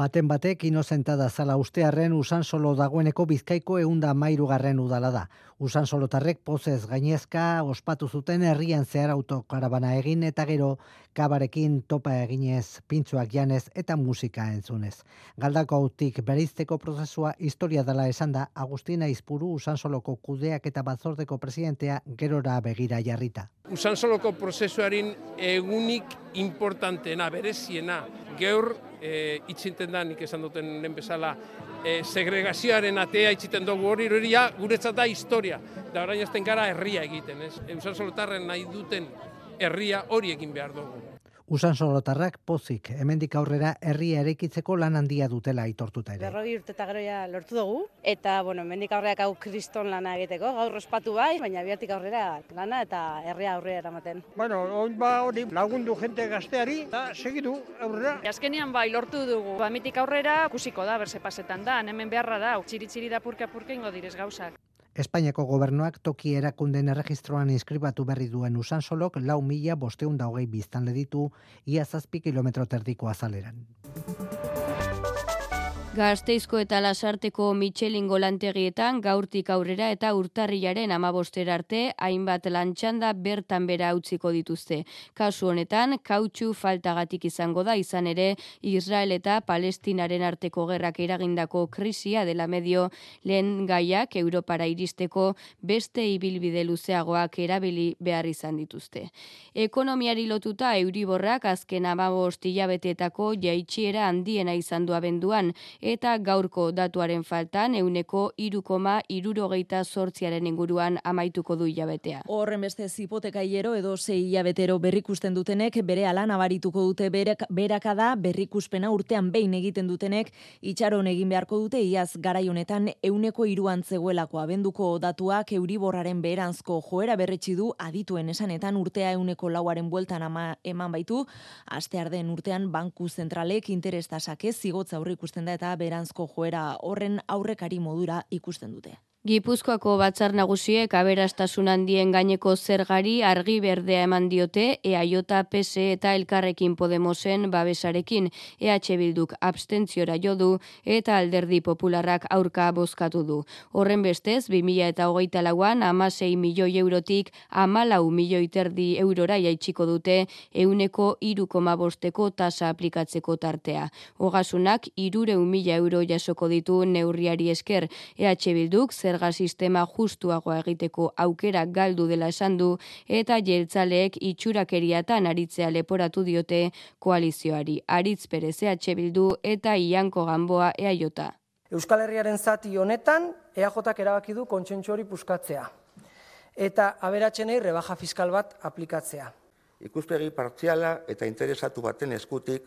Baten batek inozentada zala ustearren usan solo dagoeneko bizkaiko eunda mairugarren udala da. Usan solotarrek pozez gainezka ospatu zuten herrian zehar autokarabana egin eta gero kabarekin topa eginez, pintzuak janez eta musika entzunez. Galdako autik berizteko prozesua historia dela esan da Agustina Izpuru usan soloko kudeak eta batzordeko presidentea gerora begira jarrita. Usan soloko prozesuarin egunik importantena, bereziena, geur e, itxinten da, nik esan duten lehen bezala, e, segregazioaren atea itxiten dugu hori, hori guretzat da historia, da orain azten gara herria egiten, ez? Eusan solotarren nahi duten herria hori egin behar dugu. Usan solotarrak pozik, hemendik aurrera herria erekitzeko lan handia dutela aitortuta ere. Berrogi urte eta gero ja lortu dugu, eta, bueno, hemendik aurrera hau kriston lana egiteko, gaur ospatu bai, baina biatik aurrera lana eta herria aurrera eramaten. Bueno, hori ba hori lagundu jente gazteari, da, segitu aurrera. Azkenian bai lortu dugu, ba, mitik aurrera kusiko da, berse pasetan da, hemen beharra da, txiri-txiri da purka-purka ingo direz gauzak. Espainiako gobernuak toki erakunden erregistroan inskribatu berri duen usan solok lau mila bosteun daugei biztan ditu ia zazpi kilometro terdiko azaleran. Gazteizko eta lasarteko Michelin golantegietan gaurtik aurrera eta urtarrilaren amaboster arte hainbat lantxanda bertan bera utziko dituzte. Kasu honetan, kautxu faltagatik izango da izan ere Israel eta Palestinaren arteko gerrak eragindako krisia dela medio lehen gaiak Europara iristeko beste ibilbide luzeagoak erabili behar izan dituzte. Ekonomiari lotuta Euriborrak azken amabost hilabeteetako jaitxiera handiena izan du abenduan eta gaurko datuaren faltan euneko irukoma irurogeita sortziaren inguruan amaituko du hilabetea. Horren beste zipoteka edo zei hilabetero berrikusten dutenek bere ala nabarituko dute berakada berrikuspena urtean behin egiten dutenek. Itxaron egin beharko dute iaz garai honetan euneko iruan zegoelako. Abenduko datuak euriborraren beheranzko joera berretsi du adituen esanetan urtea euneko lauaren bueltan ama eman baitu, aste arden urtean banku zentralek interestasak ez zigotza aurrikusten da eta beranzko joera horren aurrekari modura ikusten dute. Gipuzkoako batzar nagusiek aberastasun handien gaineko zergari argi berdea eman diote EAJ, PS eta Elkarrekin Podemosen babesarekin EH Bilduk abstentziora jodu eta Alderdi Popularrak aurka bozkatu du. Horren bestez, 2000 eta hogeita lauan amasei milioi eurotik amalau milioi terdi eurora jaitsiko dute euneko irukoma bosteko tasa aplikatzeko tartea. Ogasunak irure mila euro jasoko ditu neurriari esker EH Bilduk zerga sistema justuagoa egiteko aukera galdu dela esan du eta jeltzaleek itxurakeriatan aritzea leporatu diote koalizioari. Aritz Perez EH Bildu eta Ianko Gamboa EAJ. Euskal Herriaren zati honetan EAJak erabaki du kontsentsu hori puskatzea eta aberatsenei rebaja fiskal bat aplikatzea. Ikuspegi partziala eta interesatu baten eskutik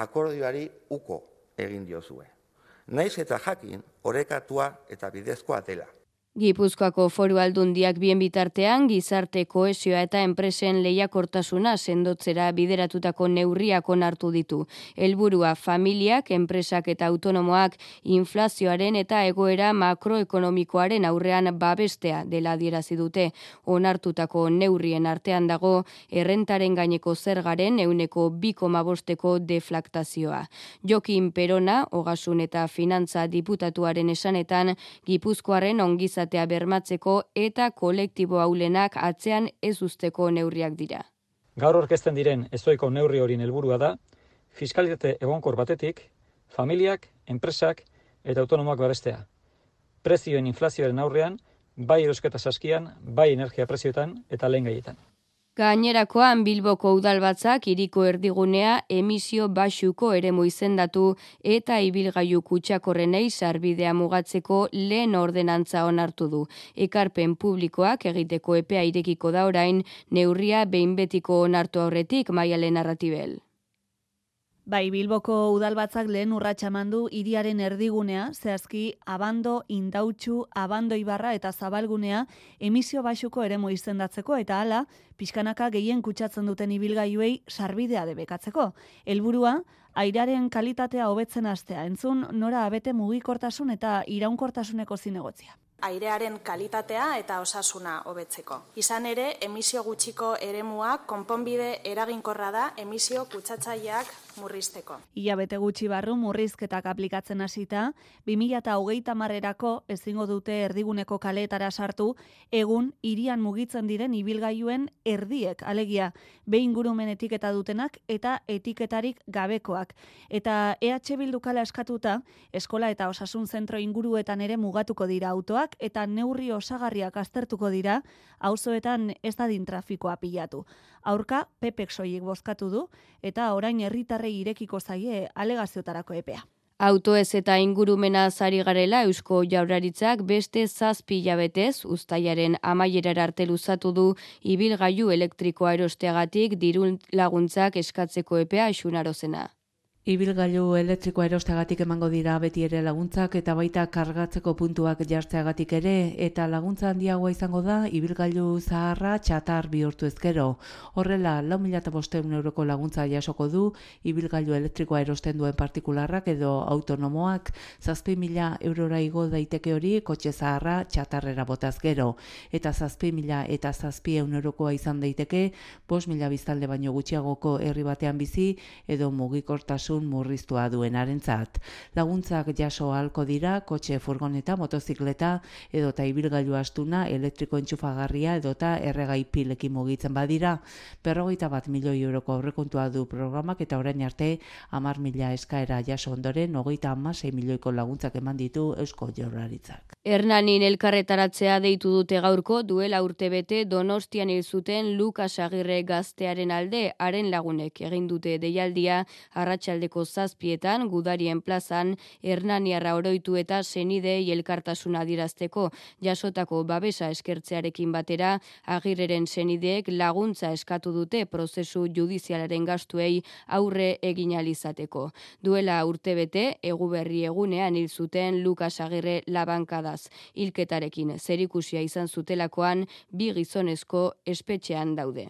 akordioari uko egin diozue naiz eta jakin orekatua eta bidezkoa dela. Gipuzkoako foru aldundiak bien bitartean gizarte koesioa eta enpresen lehiakortasuna sendotzera bideratutako neurriak onartu ditu. Helburua familiak, enpresak eta autonomoak inflazioaren eta egoera makroekonomikoaren aurrean babestea dela adierazi dute. Onartutako neurrien artean dago errentaren gaineko zergaren euneko bikoma bosteko deflaktazioa. Jokin Perona, Ogasun eta Finantza diputatuaren esanetan, Gipuzkoaren ongiza ongizatea bermatzeko eta kolektibo haulenak atzean ez usteko neurriak dira. Gaur orkesten diren ezoiko neurri horien helburua da, fiskalitate egonkor batetik, familiak, enpresak eta autonomoak babestea. Prezioen inflazioaren aurrean, bai erosketa saskian, bai energia prezioetan eta lehen gaietan. Gainerakoan Bilboko udalbatzak iriko erdigunea emisio basuko eremu izendatu eta ibilgailu kutsakorrenei sarbidea mugatzeko lehen ordenantza onartu du. Ekarpen publikoak egiteko epea irekiko da orain neurria behin betiko onartu aurretik maialen narratibel. Bai, Bilboko udalbatzak lehen urratsa mandu hiriaren erdigunea, zehazki abando, indautxu, abando ibarra eta zabalgunea emisio basuko eremo izendatzeko eta hala, pixkanaka gehien kutsatzen duten ibilgailuei sarbidea debekatzeko. Helburua airaren kalitatea hobetzen astea, entzun nora abete mugikortasun eta iraunkortasuneko zinegotzia airearen kalitatea eta osasuna hobetzeko. Izan ere, emisio gutxiko eremuak konponbide eraginkorra da emisio kutsatzaileak murrizteko. Ia bete gutxi barru murrizketak aplikatzen hasita, 2008 marrerako ezingo dute erdiguneko kaleetara sartu, egun irian mugitzen diren ibilgailuen erdiek, alegia, behin gurumen etiketa dutenak eta etiketarik gabekoak. Eta EH Bildukala eskatuta, eskola eta osasun zentro inguruetan ere mugatuko dira autoak eta neurri osagarriak aztertuko dira, auzoetan ez dadin trafikoa pilatu. Aurka, pepek soilik bozkatu du, eta orain herritarrei irekiko zaie alegaziotarako epea. Autoez eta ingurumena zari garela Eusko Jaurlaritzak beste zazpi jabetez, ustaiaren amaierar arte luzatu du ibilgailu elektrikoa erosteagatik dirun laguntzak eskatzeko epea xunarozena. Ibilgailu elektrikoa erosteagatik emango dira beti ere laguntzak eta baita kargatzeko puntuak jartzeagatik ere eta laguntza handiagoa izango da ibilgailu zaharra txatar bihurtu ezkero. Horrela, lau mila euroko laguntza jasoko du ibilgailu elektrikoa erosten duen partikularrak edo autonomoak zazpi mila eurora igo daiteke hori kotxe zaharra txatarrera botaz gero. Eta zazpi mila eta zazpi eurokoa izan daiteke, bos mila biztalde baino gutxiagoko herri batean bizi edo mugikortasun osasun murriztua duenarentzat. Laguntzak jaso halko dira kotxe furgoneta, motozikleta edo ta ibilgailu astuna, elektriko entxufagarria edo ta erregai pilekin mugitzen badira. Berrogeita bat milioi euroko aurrekontua du programak eta orain arte amar mila eskaera jaso ondoren, hogeita amasei milioiko laguntzak eman ditu Eusko Jaurlaritzak. Hernanin elkarretaratzea deitu dute gaurko duela urtebete Donostian hil zuten Lukas Agirre gaztearen alde haren lagunek egin dute deialdia arratsaldeko zazpietan gudarien plazan Hernaniarra oroitu eta senide elkartasuna dirazteko jasotako babesa eskertzearekin batera Agirreren senideek laguntza eskatu dute prozesu judizialaren gastuei aurre egin alizateko. Duela urtebete eguberri egunean hil zuten Lukas Agirre labankada Hilketarekin zerikusia izan zutelakoan bi gizonezko espetxean daude.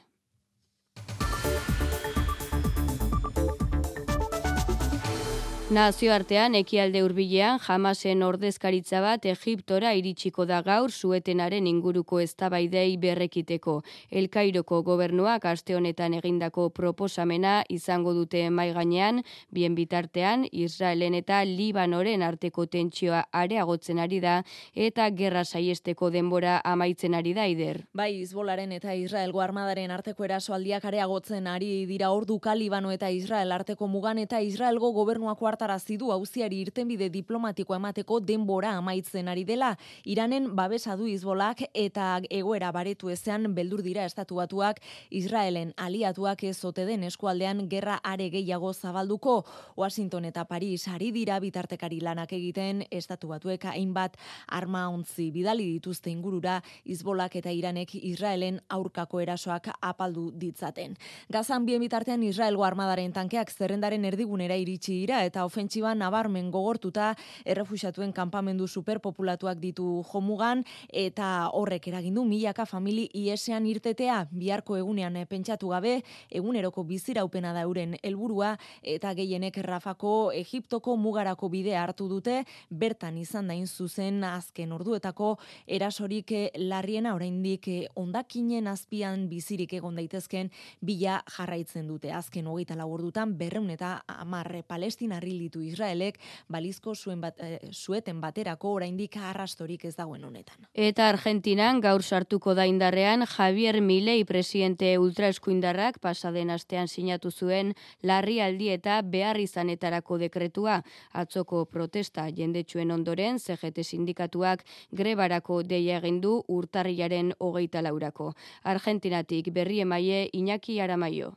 Nazioartean ekialde hurbilean jamasen ordezkaritza bat Egiptora iritsiko da gaur suetenaren inguruko eztabaidei berrekiteko. Elkairoko gobernuak aste honetan egindako proposamena izango dute mai gainean, bien bitartean Israelen eta Libanoren arteko tentsioa areagotzen ari da eta gerra saiesteko denbora amaitzen ari da ider. Bai, Hizbolaren eta Israelgo armadaren arteko erasoaldiak areagotzen ari dira orduka Libano eta Israel arteko mugan eta Israelgo gobernuak ohartarazi du auziari irtenbide diplomatiko emateko denbora amaitzen ari dela. Iranen babesa du Hizbolak eta egoera baretu ezean beldur dira estatuatuak Israelen aliatuak ez ote den eskualdean gerra are gehiago zabalduko. Washington eta Paris ari dira bitartekari lanak egiten estatuatuek hainbat arma ontzi bidali dituzte ingurura Hizbolak eta Iranek Israelen aurkako erasoak apaldu ditzaten. Gazan bien bitartean Israelgo armadaren tankeak zerrendaren erdigunera iritsi dira eta ofentsiba nabarmen gogortuta errefuxatuen kanpamendu superpopulatuak ditu jomugan eta horrek eragindu milaka famili iesean irtetea. Biharko egunean pentsatu gabe eguneroko biziraupena da euren helburua eta gehienek Rafako Egiptoko mugarako bidea hartu dute bertan izan dain zuzen azken orduetako erasorik larriena oraindik ondakinen azpian bizirik egon daitezken bila jarraitzen dute. Azken hogeita laburdutan berreun eta amarre palestinarri ditu Israelek balizko zuen bat, e, zueten baterako oraindik arrastorik ez dagoen honetan. Eta Argentinan gaur sartuko da indarrean Javier Milei presidente ultraeskuindarrak pasaden astean sinatu zuen larrialdi eta behar izanetarako dekretua atzoko protesta jendetsuen ondoren CGT sindikatuak grebarako deia egin du urtarrilaren hogeita laurako. Argentinatik berri emaie Iñaki Aramaio.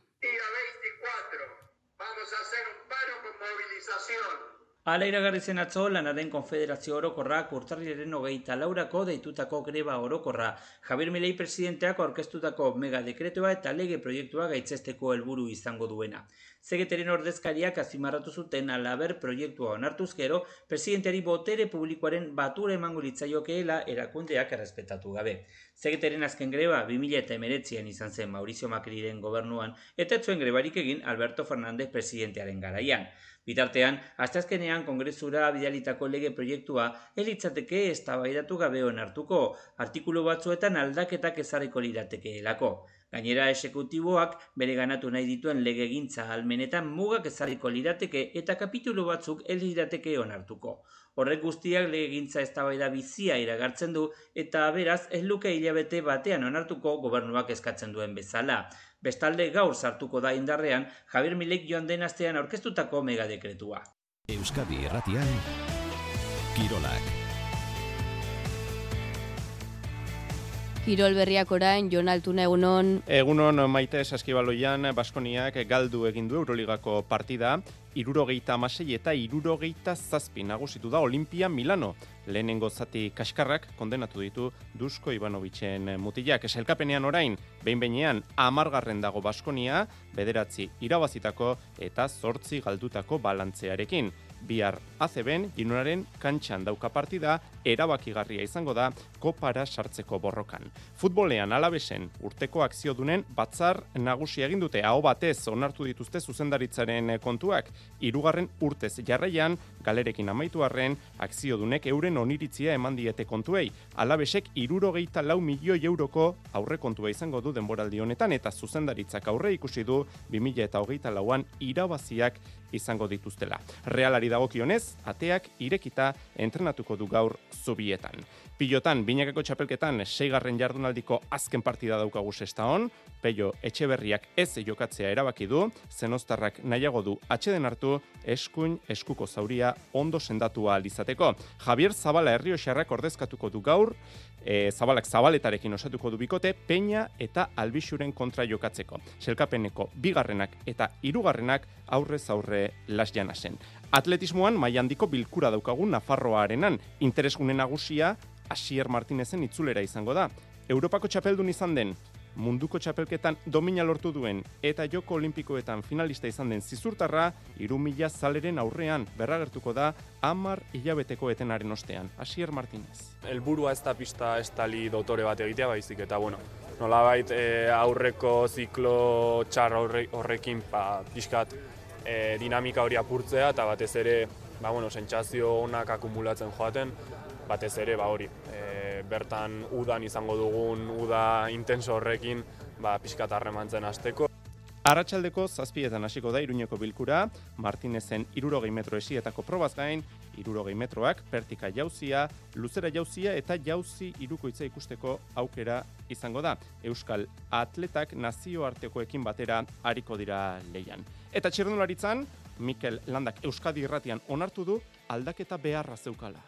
Ala iragarri zen atzo lanaren konfederazio orokorrak urtarriaren hogeita laurako deitutako greba orokorra. Javier Milei presidenteak orkestutako mega dekretoa eta lege proiektua gaitzesteko helburu izango duena. Zegeteren ordezkariak azimarratu zuten alaber proiektua onartuz gero, presidenteari botere publikoaren batura emango litzaiokeela erakundeak errespetatu gabe. Zegeteren azken greba 2000 eta emeretzian izan zen Maurizio Macriren gobernuan, eta zuen grebarik egin Alberto Fernández presidentearen garaian. Bitartean, asteazkenean kongresura bidalitako lege proiektua elitzateke eztabaidatu gabe onartuko, artikulu batzuetan aldaketak ezarriko liratekeelako. Gainera esekutiboak bere ganatu nahi dituen legegintza almenetan mugak ezarriko lirateke eta kapitulu batzuk ez onartuko. Horrek guztiak legegintza eztabaida bizia iragartzen du eta beraz ez luke hilabete batean onartuko gobernuak eskatzen duen bezala. Bestalde gaur sartuko da indarrean Javier Milek joan den astean aurkeztutako megadekretua. Euskadi Erratian Kirolak Kirol berriak orain, Jon Altuna egunon. Egunon maite saskibaloian Baskoniak galdu egin du Euroligako partida, irurogeita amasei eta irurogeita zazpi nagusitu da Olimpia Milano. Lehenengo zati kaskarrak kondenatu ditu Dusko Ivanovicen mutilak. Eselkapenean orain, behin behinean amargarren dago Baskonia, bederatzi irabazitako eta zortzi galdutako balantzearekin bihar ACBen ginuraren kantxan dauka partida erabakigarria izango da kopara sartzeko borrokan. Futbolean alabesen urteko akzio dunen batzar nagusi egin dute hau batez onartu dituzte zuzendaritzaren kontuak hirugarren urtez jarraian galerekin amaitu arren akzio dunek euren oniritzia eman diete kontuei. Alabesek irurogeita lau milioi euroko aurre kontua izango du denboraldi honetan eta zuzendaritzak aurre ikusi du 2000 eta hogeita lauan irabaziak izango dituztela. Realari dagokionez, ateak irekita entrenatuko du gaur zubietan. Pilotan, binakako txapelketan, seigarren jardunaldiko azken partida daukagu sesta hon, Peio Etxeberriak ez jokatzea erabaki du, zenostarrak nahiago du atxeden hartu, eskuin eskuko zauria ondo sendatua alizateko. Javier Zabala Herrioxarrak ordezkatuko du gaur, e, Zabalak Zabaletarekin osatuko du bikote, Peña eta Albixuren kontra jokatzeko. Selkapeneko bigarrenak eta hirugarrenak aurrez aurre las zen. Atletismoan mailandiko bilkura daukagu Nafarroarenan, interesgune nagusia Asier Martinezen itzulera izango da. Europako txapeldun izan den munduko txapelketan domina lortu duen eta joko olimpikoetan finalista izan den zizurtarra, iru mila zaleren aurrean berragertuko da amar hilabeteko etenaren ostean. Asier Martinez. Elburua ez da pista ez tali dotore bat egitea baizik eta bueno, nolabait e, aurreko ziklo txar horrekin pa, ba, pixkat e, dinamika hori apurtzea eta batez ere ba, bueno, sentsazio onak akumulatzen joaten, batez ere ba hori e, bertan udan izango dugun uda intenso horrekin ba pixkat harremantzen hasteko Arratxaldeko zazpietan hasiko da Iruñeko bilkura, Martinezen irurogei metro esietako probaz gain, irurogei metroak, pertika jauzia, luzera jauzia eta jauzi irukoitza ikusteko aukera izango da. Euskal atletak nazioartekoekin batera hariko dira leian. Eta txirrendularitzan, Mikel Landak Euskadi irratian onartu du aldaketa beharra zeukala.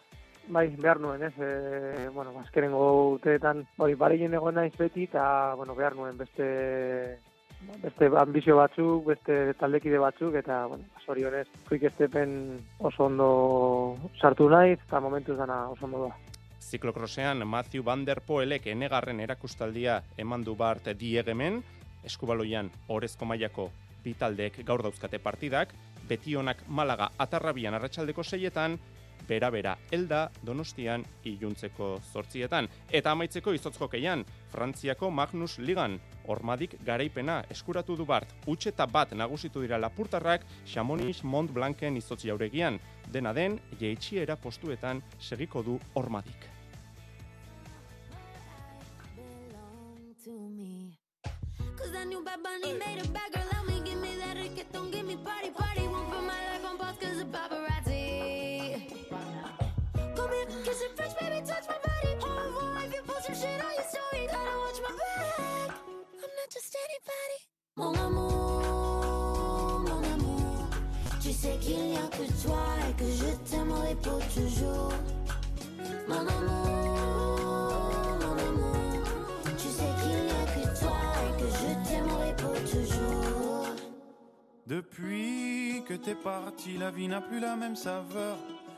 Bai, behar nuen, ez, e, bueno, azkerengo uteetan, hori, bareien egon naiz beti, eta, bueno, behar nuen beste, beste ambizio batzuk, beste taldekide batzuk, eta, bueno, hori honez, quick estepen oso ondo sartu naiz, eta momentu zana oso ondo da. Ziklokrosean, Matthew Van Der Poelek enegarren erakustaldia eman du bart diegemen, eskubaloian orezko mailako bitaldeek gaur dauzkate partidak, betionak Malaga atarrabian arratsaldeko seietan, bera-bera. Elda donostian iluntzeko zortzietan. Eta amaitzeko izotzko keian, Frantziako Magnus Ligan, ormadik garaipena eskuratu du bart, utxeta bat nagusitu dira lapurtarrak, Chamonix Mont Blanken izotzi jauregian, dena den, jeitxiera postuetan segiko du ormadik. Mon amour, mon amour, tu sais qu'il n'y a que toi et que je t'aimerai pour toujours. Mon amour, mon amour, tu sais qu'il n'y a que toi et que je t'aimerai pour toujours. Depuis que t'es parti, la vie n'a plus la même saveur.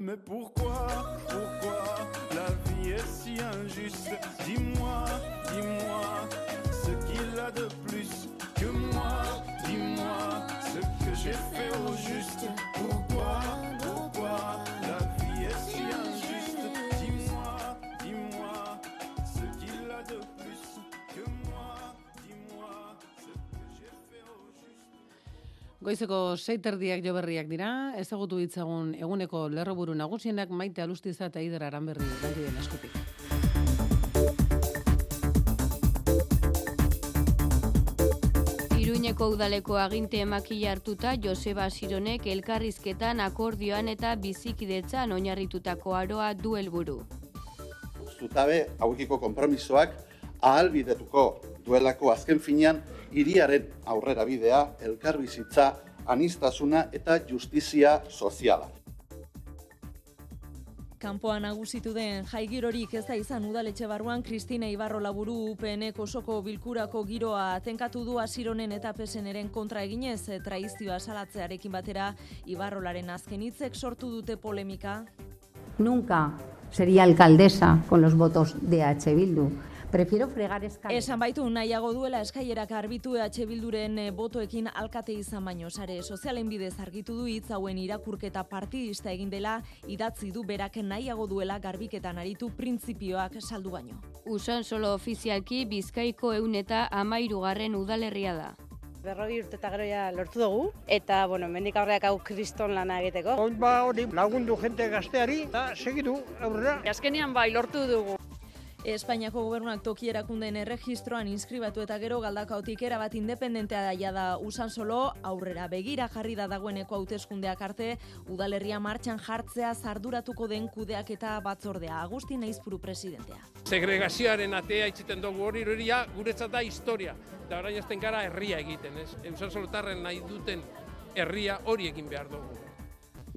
Mais pourquoi, pourquoi la vie est si injuste? Dis-moi, dis-moi ce qu'il a de plus que moi. Dis-moi ce que j'ai fait au juste. Goizeko seiterdiak joberriak dira, ezagutu ditzagun eguneko lerroburu nagusienak maite alustiza eta ider aranberri den eskutik. Iruñeko udaleko aginte makila hartuta Joseba Sironek elkarrizketan akordioan eta bizikidetzan oinarritutako aroa du helburu. Zutabe hauekiko konpromisoak ahalbidetuko duelako azken finean hiriaren aurrera bidea, elkarbizitza, anistasuna eta justizia soziala. Kanpoan nagusitu den jai girorik ez da izan udaletxe barruan Kristina Ibarro laburu UPNek osoko bilkurako giroa tenkatu du asironen eta peseneren kontra eginez eh, traizioa salatzearekin batera Ibarrolaren azken hitzek sortu dute polemika. Nunca sería alcaldesa con los votos de H. Bildu. Prefiero fregar escaleras. Esan baitu nahiago duela eskailerak arbitu EH Bilduren botoekin alkate izan baino sare sozialen bidez argitu du hitz hauen irakurketa partidista egin dela idatzi du berak nahiago duela garbiketan aritu printzipioak saldu baino. Usan solo ofizialki Bizkaiko eun eta amairugarren udalerria da. Berrogi urte eta gero ja lortu dugu, eta, bueno, mendik aurreak hau kriston lana egiteko. Oin ba hori lagundu jente gazteari, eta segitu aurrera. Azkenean bai lortu dugu. Espainiako gobernuak toki erakundeen erregistroan inskribatu eta gero galdakautik erabat independentea daia da usan solo aurrera begira jarri da dagoeneko hauteskundeak arte udalerria martxan jartzea zarduratuko den kudeak eta batzordea Agustin Aizpuru presidentea. Segregazioaren atea itxiten dugu hori hori ja guretzat da historia. Da orain azten gara herria egiten, ez? Eusan solotarren nahi duten herria hori egin behar dugu.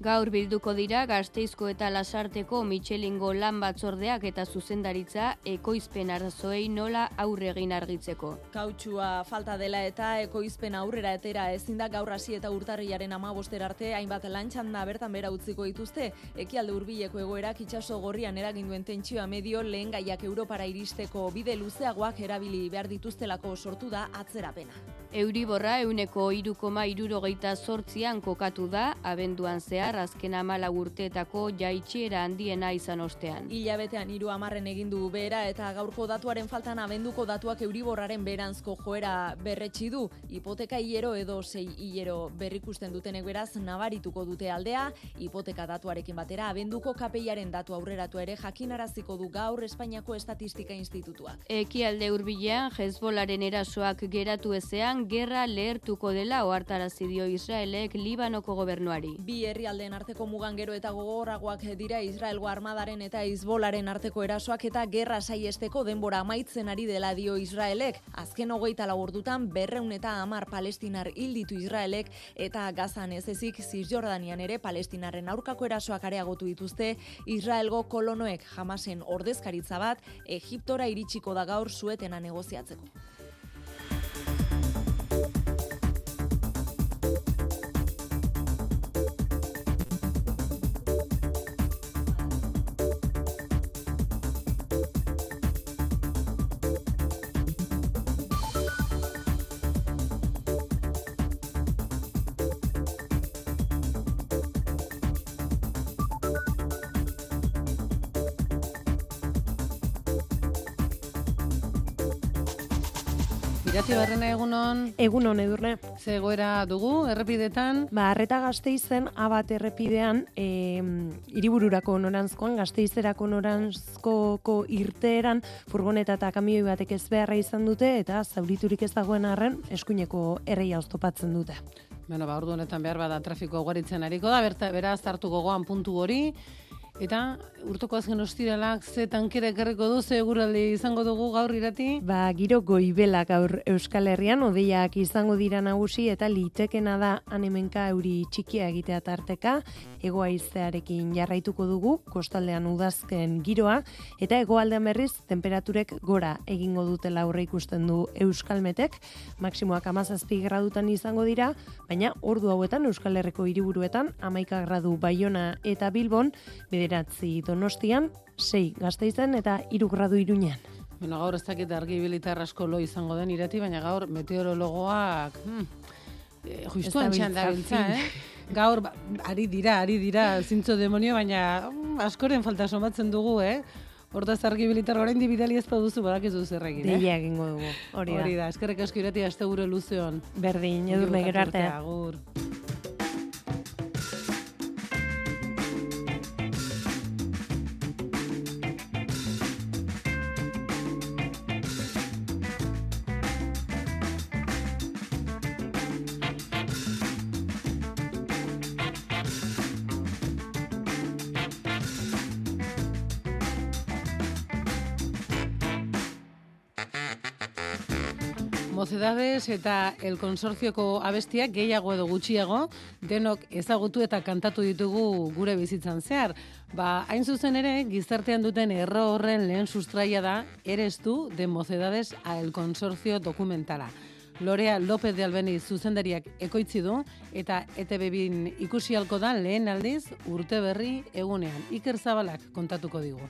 Gaur bilduko dira Gasteizko eta Lasarteko Michelingo lan batzordeak eta zuzendaritza ekoizpen arazoei nola aurre egin argitzeko. Kautxua falta dela eta ekoizpen aurrera etera ezin da gaur hasi eta urtarrilaren 15 arte hainbat lantxan da bertan bera utziko dituzte. Ekialde hurbileko egoerak itsaso gorrian eragin duen tentsioa medio lehen gaiak Europara iristeko bide luzeagoak erabili behar dituztelako sortu da atzerapena. Euriborra euneko irukoma irurogeita sortzian kokatu da, abenduan zehar azken amala urteetako jaitxiera handiena izan ostean. Hilabetean hiru amarren egin du behera eta gaurko datuaren faltan abenduko datuak Euriborraren beranzko joera berretsi du. Hipoteka hilero edo sei hilero berrikusten dutenek beraz nabarituko dute aldea, hipoteka datuarekin batera abenduko kapeiaren datu aurreratu ere jakinaraziko du gaur Espainiako Estatistika Institutuak. Ekialde hurbilean Hezbolaren erasoak geratu ezean gerra lehertuko dela ohartarazi dio Israelek Libanoko gobernuari. Bi herrialdeen arteko mugan gero eta gogorragoak dira Israelgo armadaren eta Hizbolaren arteko erasoak eta gerra saiesteko denbora amaitzen ari dela dio Israelek. Azken hogeita lau ordutan berreun eta hamar palestinar hil ditu Israelek eta gazan ez ezik Cisjordanian ere palestinarren aurkako erasoak areagotu dituzte Israelgo kolonoek jamasen ordezkaritza bat Egiptora iritsiko da gaur zuetena negoziatzeko. Irati barrena egunon, Egunon edurne. zegoera dugu, errepidetan, Ba, arreta gazteizen, abat errepidean, e, iribururako norantzkoan, gazteizerako norantzkoko irteeran, furgoneta eta kamioi batek ez beharra izan dute, eta zauriturik ez dagoen arren, eskuineko erreia oztopatzen dute. bueno, ba, ordu honetan behar bada trafiko goritzen ariko da, berta, beraz hartu gogoan puntu hori, eta urtoko azken ostiralak ze tankera ekarriko du, ze eguraldi izango dugu gaur irati? Ba, giro goibela gaur Euskal Herrian, odeiak izango dira nagusi, eta litekena da anemenka euri txikia egitea tarteka, egoaizearekin jarraituko dugu, kostaldean udazken giroa, eta hegoaldean berriz, temperaturek gora egingo dutela aurre ikusten du Euskalmetek, maksimoak amazazpi gradutan izango dira, baina ordu hauetan Euskal Herriko hiriburuetan amaika gradu Baiona eta Bilbon, bederatzi Donostian, sei Gasteizen eta hiru gradu Iruñan. Bueno, gaur ez dakit argi bilitar asko lo izango den irati, baina gaur meteorologoak hmm, eh, justuan Ez txan dabiltza dabiltza, eh? Gaur, ba, ari dira, ari dira, zintzo demonio, baina mm, askoren falta somatzen dugu, eh? Hortaz argi bilitar orain dibidali ez baduzu badakizu zer egin, eh? Deia egingo dugu, hori da. Hori da, eskerrik asko irati aste gure luzeon. Berdin, edurne gero arte. Agur. Mocedades eta El Consorcioko abestiak gehiago edo gutxiago denok ezagutu eta kantatu ditugu gure bizitzan zehar. Ba, hain zuzen ere, gizartean duten erro horren lehen sustraia da, eres du de Mocedades a El Consorcio dokumentala. Lorea López de Albeni zuzendariak ekoitzi du eta ETB bin ikusi halko da lehen aldiz urte berri egunean. Iker Zabalak kontatuko digu.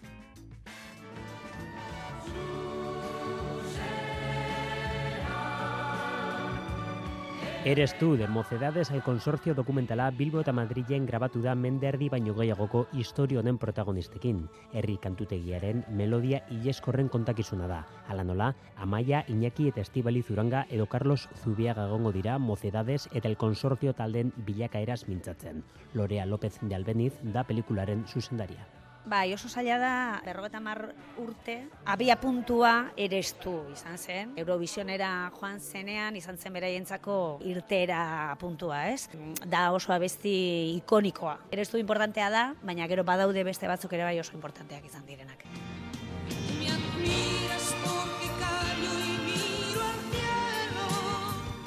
Eres tú, de Mocedades al Consorcio dokumentala Bilbo eta Madrilen grabatu da menderdi baino gehiagoko historio honen protagonistekin. Herri kantutegiaren melodia ileskorren kontakizuna da. Hala nola, Amaia, Iñaki eta Estibali Zuranga edo Carlos Zubiaga gongo dira Mocedades eta el Consorcio talden bilakaeraz mintzatzen. Lorea López de Albeniz da pelikularen zuzendaria. Bai, oso zaila da, berrogeta mar urte, abia puntua erestu izan zen. Eurovisionera joan zenean, izan zen beraientzako irtera puntua, ez? Da oso abesti ikonikoa. Erestu importantea da, baina gero badaude beste batzuk ere bai oso importanteak izan direnak.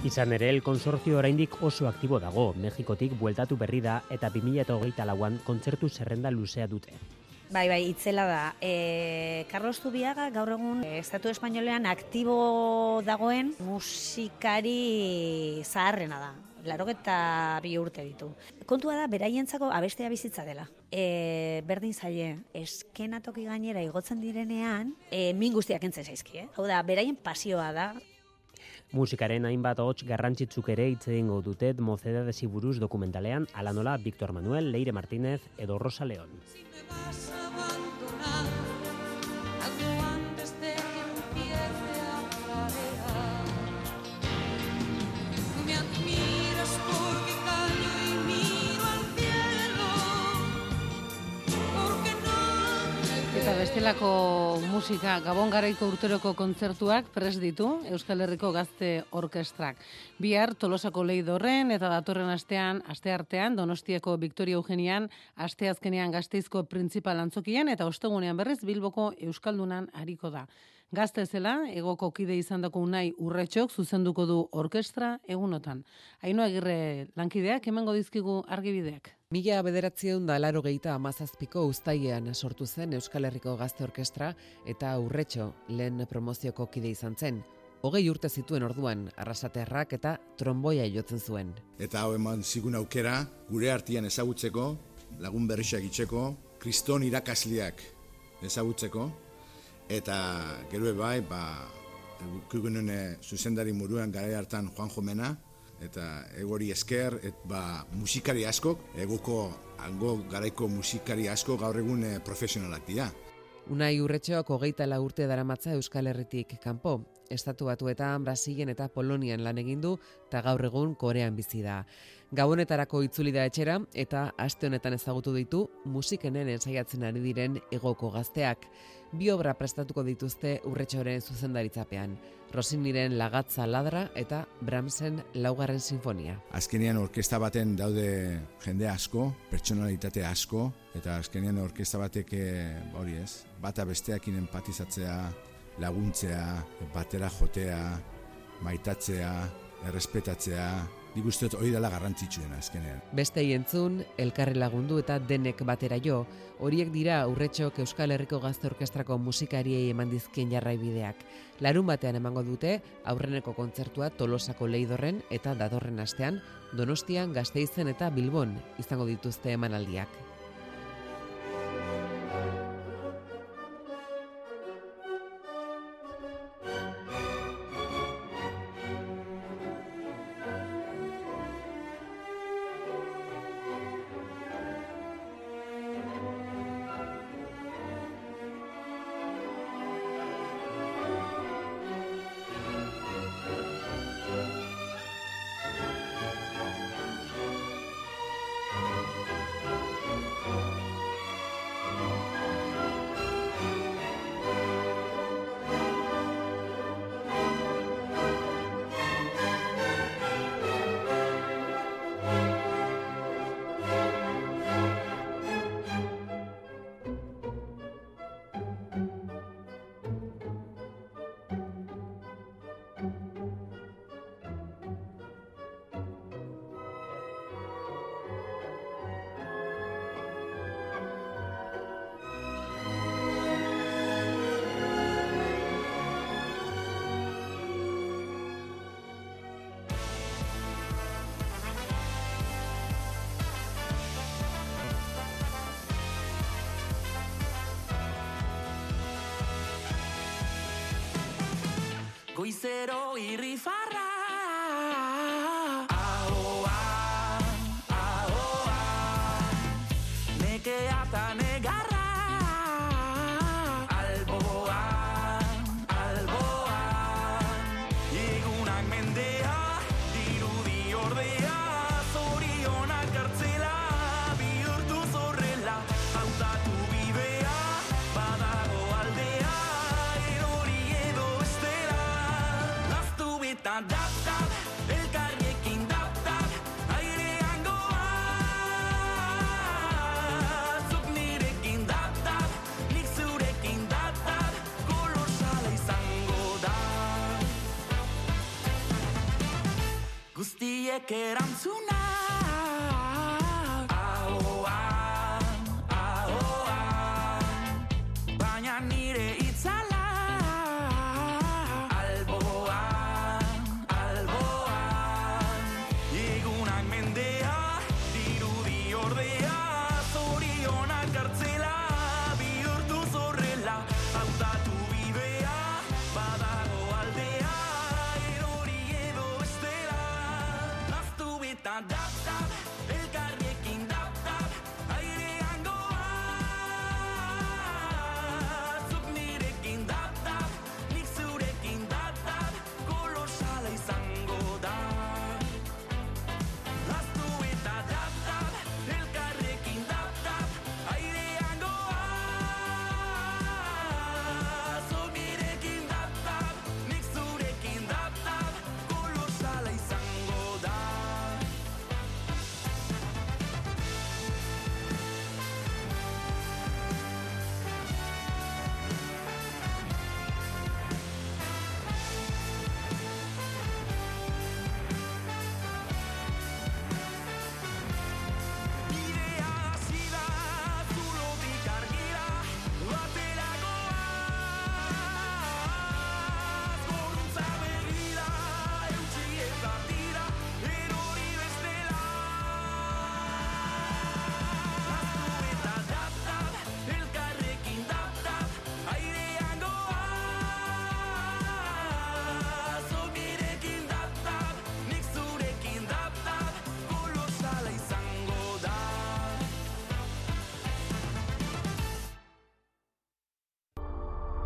Izan ere, el konsortzio oraindik oso aktibo dago, Mexikotik bueltatu berri da eta 2008 lauan kontzertu zerrenda luzea dute. Bai, bai, itzela da. E, Carlos Zubiaga gaur egun e, Estatu Espainolean aktibo dagoen musikari zaharrena da. Laro eta bi urte ditu. Kontua da, beraientzako abestea bizitza dela. E, berdin zaie, eskenatoki gainera igotzen direnean, e, min guztiak entzen zaizki, eh? Hau da, beraien pasioa da, Musikaren hainbat hots garrantzitsuk ere hitz egingo dute Mocedades buruz dokumentalean, ala nola Victor Manuel, Leire Martínez edo Rosa León. Bestelako musika Gabon garaiko urteroko kontzertuak pres ditu Euskal Herriko Gazte Orkestrak. Bihar Tolosako Leidorren eta datorren astean, aste artean Donostiako Victoria Eugenian, aste azkenean Gasteizko Printzipal Antzokian eta ostegunean berriz Bilboko Euskaldunan hariko da. Gazte zela, egoko kide izan dako unai urretxok zuzenduko du orkestra egunotan. Haino agirre lankideak, emango dizkigu argibideak. Mila bederatzieun da laro gehieta amazazpiko ustaiean sortu zen Euskal Herriko Gazte Orkestra eta urretxo lehen promozioko kide izan zen. Hogei urte zituen orduan, arrasaterrak eta tromboia jotzen zuen. Eta hau eman zigun aukera, gure artian ezagutzeko, lagun berriak itzeko, kriston irakasliak ezagutzeko, eta gero bai, ba, kugunen zuzendari muruan gara hartan Juan Jomena, eta egori esker, et, ba, musikari askok, egoko hango garaiko musikari asko gaur egun e, profesionalak dira. Unai urretxoak hogeita la urte daramatza Euskal Herritik kanpo. Estatu batuetan, Brasilen eta Polonian lan egin du eta gaur egun Korean bizi da. Gabonetarako itzuli da etxera eta aste honetan ezagutu ditu musikenen ensaiatzen ari diren egoko gazteak. Bi obra prestatuko dituzte urretxoren zuzendaritzapean. Rosiniren lagatza ladra eta Brahmsen laugarren sinfonia. Azkenean orkesta baten daude jende asko, pertsonalitate asko, eta azkenean orkesta batek hori ez, bata besteakin empatizatzea, laguntzea, batera jotea, maitatzea, errespetatzea, nik uste hori dela garrantzitsuena azkenean. Beste entzun, elkarri lagundu eta denek batera jo, horiek dira urretxok Euskal Herriko Gazte Orkestrako musikariei eman dizkien jarraibideak. Larun batean emango dute, aurreneko kontzertua Tolosako Leidorren eta datorren astean, Donostian, Gasteizen eta Bilbon izango dituzte emanaldiak.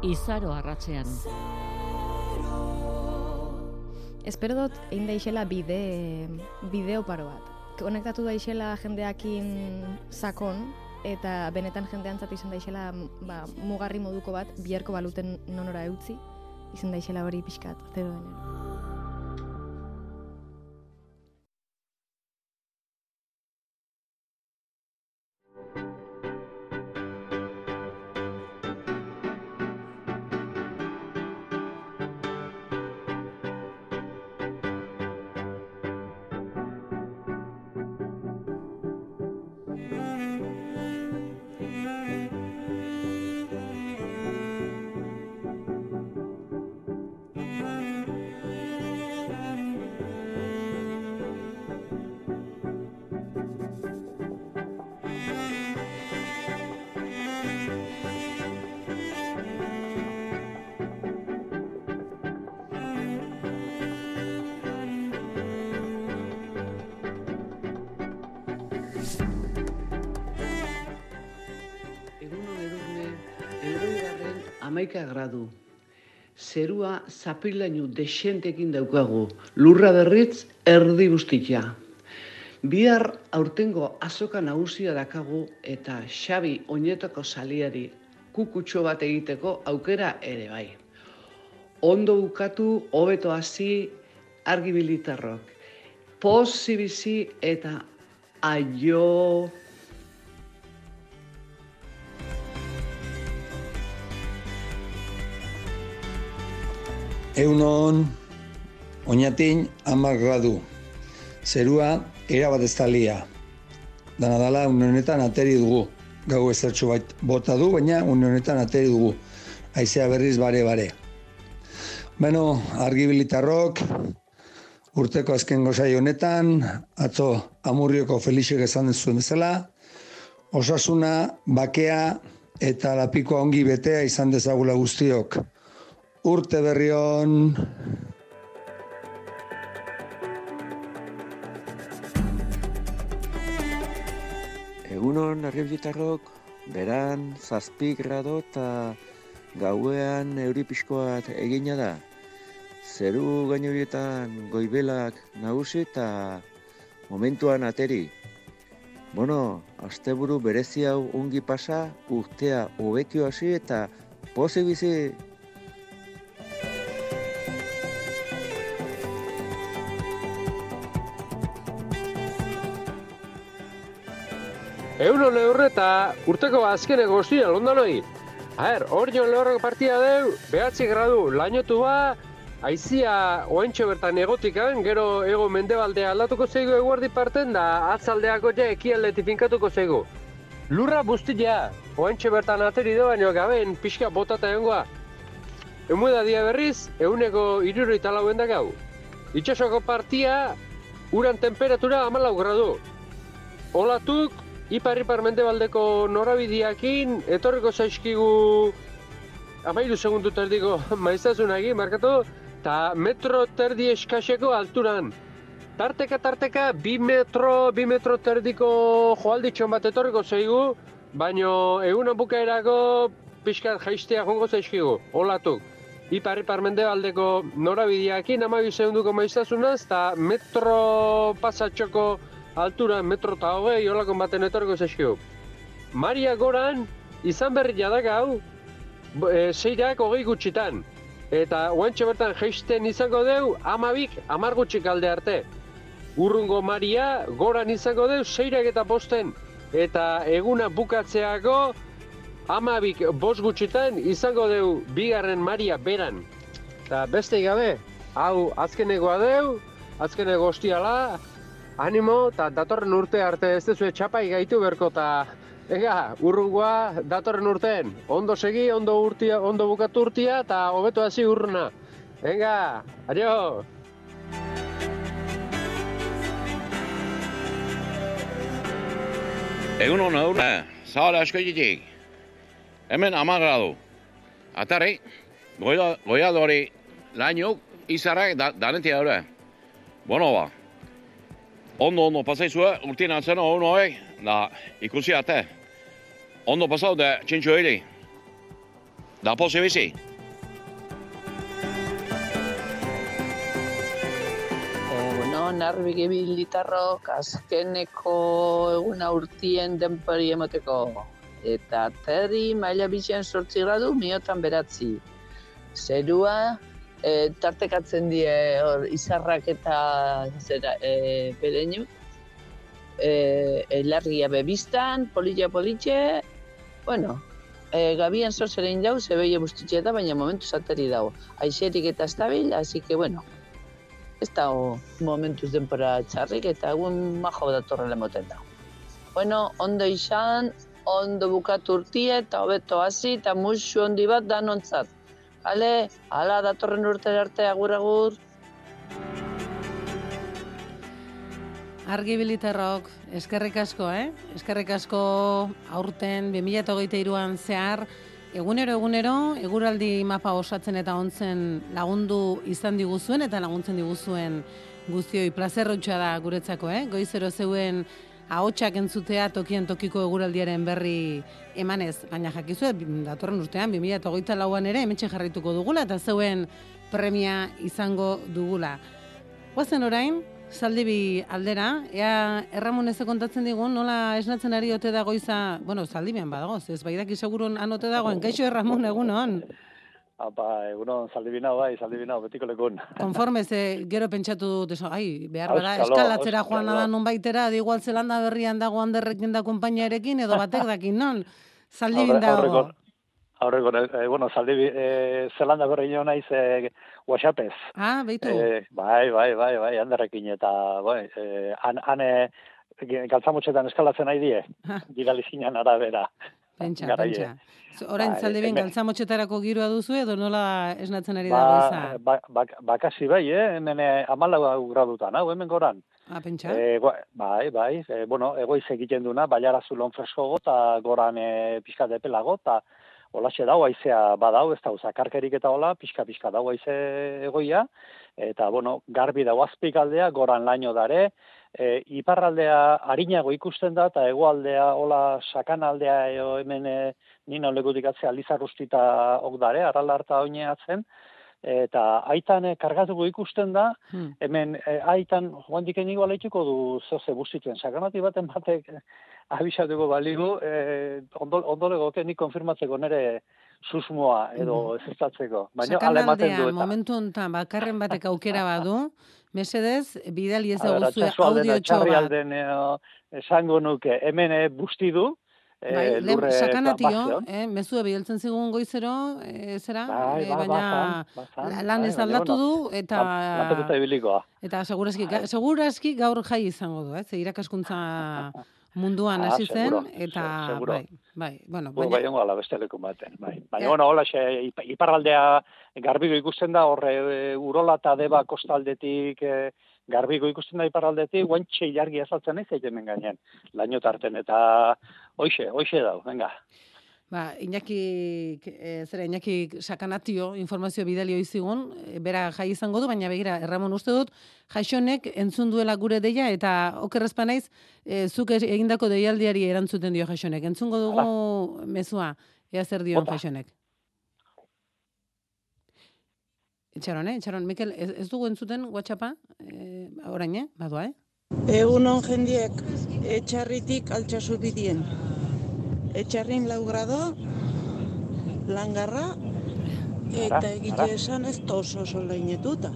Izaro arratzean. Espero dut egin daixela bide, bideo paro bat. Konektatu daixela jendeakin sakon, eta benetan jendeantzat izan daixela ba, mugarri moduko bat, biharko baluten nonora eutzi, izan daixela hori pixkat, zeroen. Zerua zapilainu desentekin daukagu, lurra berritz erdi guztitia. Bihar aurtengo azoka nagusia dakagu eta Xabi oinetako saliari kukutxo bat egiteko aukera ere bai. Ondo bukatu, hobeto hasi, argi bilitarrok. Pozi bizi eta aio... Eunon, oinatin hamar gradu. Zerua erabat ez talia. Dana dala, une honetan ateri dugu. Gau ezertxo bait bota du, baina une honetan ateri dugu. Aizea berriz bare-bare. Beno, argibilitarrok, urteko azken gozai honetan, atzo amurrioko Felixek esan zuen bezala, osasuna, bakea eta lapikoa ongi betea izan dezagula guztiok. Urte berri on. Egunon arribietarrok, beran zazpi grado eta gauean euripiskoat egina da. Zeru gainobietan goibelak nagusi eta momentuan ateri. Bueno, asteburu berezi hau ongi pasa, urtea hobekio hasi eta pozik bizi Euron lehurre eta urteko azkene goztia, londanoi. Aher, hor joan lehurreko partia deu, behatzi gradu, lainotu ba, aizia oentxo bertan egotikan, gero ego mendebaldea aldatuko zeigu eguerdi parten da atzaldeako ja ekialdeti finkatuko zeigu. Lurra buztia, oentxo bertan ateri do, baino gaben pixka botata egongoa. Emueda dia berriz, euneko iruro italauen da gau. Itxasoko partia, uran temperatura amalau gradu. Olatuk, ipar-ipar mendebaldeko norabidiakin, etorriko zaizkigu amairu segundu terdiko maiztasunagin, markatu, eta metro terdi eskaseko alturan. Tarteka, tarteka, bi metro, bi metro terdiko joalditxon bat etorriko zeigu, baino egunan bukaerako pixkat jaistea jongo zaizkigu, olatuk. Ipar-ipar mendebaldeko norabidiakin, amabi segunduko maiztasunaz, eta metro pasatxoko altura metro eta hogei olako baten etorriko zaizkigu. Maria goran, izan berri jadak hau, e, zeirak hogei gutxitan. Eta guantxe bertan geisten izango deu, amabik, amar gutxik alde arte. Urrungo Maria, goran izango deu, zeirak eta bosten. Eta eguna bukatzeako, amabik bost gutxitan izango deu, bigarren Maria beran. Eta beste gabe, hau azkenegoa deu, azkenego ostiala, animo, eta datorren urte arte ez dezue txapai gaitu berko, eta Ega, urrungoa datorren urteen. Ondo segi, ondo urtia, ondo bukatu urtia eta hobeto hasi urruna. Venga, adio. Egun hona urna, zabala eskoitik. Hemen ama gradu. Atarri, goia, goia dori, lainuk, izarrak, da, darentia daure. Bueno ba, ondo ondo pasaizue, urtien atzena honu hoi, da ikusi ate. Ondo pasau da txintxo hiri. Da posi bizi. Egunon, arbi gibilitarrok, azkeneko eguna urtien denpari emoteko. Eta terri maila bizian sortzi gradu, miotan beratzi. Zerua, e, tartekatzen die hor, izarrak eta zera, e, pereinu. E, elargia bebistan, polilla politxe, bueno, e, gabian zorzeren jau, zebeie bustitxe eta, baina momentu zateri dago. Aixerik eta estabil, así que, bueno, ez dago momentuz denpora txarrik eta egun majo datorrela moten dago. Bueno, ondo izan, ondo bukatu urtia eta hobeto hasi eta musu ondi bat danontzat. Hale, hala datorren urte arte agur agur. Argi biliterrok, eskerrik asko, eh? Eskerrik asko aurten 2023an zehar egunero egunero eguraldi mapa osatzen eta ontzen lagundu izan diguzuen eta laguntzen diguzuen guztioi plazerrotxa da guretzako, eh? Goizero zeuen ahotsak entzutea tokian tokiko eguraldiaren berri emanez, baina jakizu datorren urtean 2024an ere hementxe jarrituko dugula eta zeuen premia izango dugula. Guazen orain, Zaldibi aldera, ea erramoneze kontatzen digun, nola esnatzen ari ote da goiza, bueno, zaldibian badago, ez baidaki segurun anote dagoen, kaixo erramon egunon. Apa, egunon, zaldibinau, bai, zaldibinau, betiko lekun. Konforme, ze gero pentsatu dut, eso, ai, behar bada, eskalatzera joan nada non baitera, di igual zelanda berrian dago handerrekin da kompainiarekin, edo batek dakin, non? Zaldibin dago. Aurreko, eh, bueno, zaldibi, eh, zelanda berri nio naiz, eh, WhatsAppez. Ah, beitu. Eh, bai, bai, bai, bai, handerrekin, eta, bai, han, han, eh, galtzamutxetan eskalatzen nahi die, digalizinan arabera. Pentsa, pentsa. Orain Bai, zaldi ben hemen- galtzamotxetarako giroa duzu edo nola esnatzen ari da Ba, goiza? ba, ba, bakasi bai, eh? hemen eh, amalau gradutan, hau, hemen goran. Ah, pentsa? E, bai, bai, e, bueno, egoiz egiten duna, baiara zulon freskogo, eta goran e, pixkat epelago, eta Olaxe dau, aizea badau, ez da, zakarkerik eta hola, pixka-pixka dau aize egoia, eta, bueno, garbi dau azpik aldea, goran laino dare, e, iparraldea harinago ikusten da, eta hegoaldea hola sakan aldea eo hemen e, nina lekutik atzea lizarrustita ok dare, arrala harta oineatzen, eta aitan e, kargatuko ikusten da, Hmm. hemen e, aitan joan diken igual eitzuko du zoze bustituen, sakanati baten batek e, abisatuko baligu, e, ondo, ondo legoke nik konfirmatzeko nere susmoa edo ez estatzeko. Baina ala ematen Sakanaldea, du eta. momentu honetan, bakarren batek aukera badu, mesedez, bidali ez A ber, eguzue atxasu alden, audiotxo atxarri bat. alden, eh, esango nuke, hemen eh, busti du, eh, Bai, lurre sakanatio, eh, mezua bidaltzen zigun goizero, eh, zera, Bai, ba, baina bazan, la- lan bai, ez baina, aldatu du, eta... Eta segurazki, ga- segurazki gaur jai izango du? Ze irakaskuntza munduan Ah, hasi zen, seguro, eta se- seguro. bai, bai, bueno, baina... bai ongo ala beste leku baten, bai. Baina, Ja. bueno, hola, xe, ip- iparraldea garbigo ikusten da, horre, e, urola eta deba kostaldetik, e, garbigo ikusten da iparraldetik, guantxe jargi azaltzen ez hemen gainen, laino tarten, eta hoixe, hoixe dau, venga. Ba, Iñaki, e, zera, Iñaki sakanatio informazio bidali zigun, e, bera jai izango du, baina begira, Erramon uste dut, jaixonek entzun duela gure deia, eta okerrezpa naiz, e, zuk egindako deialdiari erantzuten dio jaixonek. Entzungo dugu mezua, ea zer dio Bota. jaixonek. Itxaron, eh? Itxaron, Mikel, ez, ez dugu entzuten WhatsAppa? E, orain, eh? Badua, eh? Egunon jendiek, etxarritik altxasu bidien. Etxarrin lau grado, langarra, eta egite esan ez da oso oso leinetuta.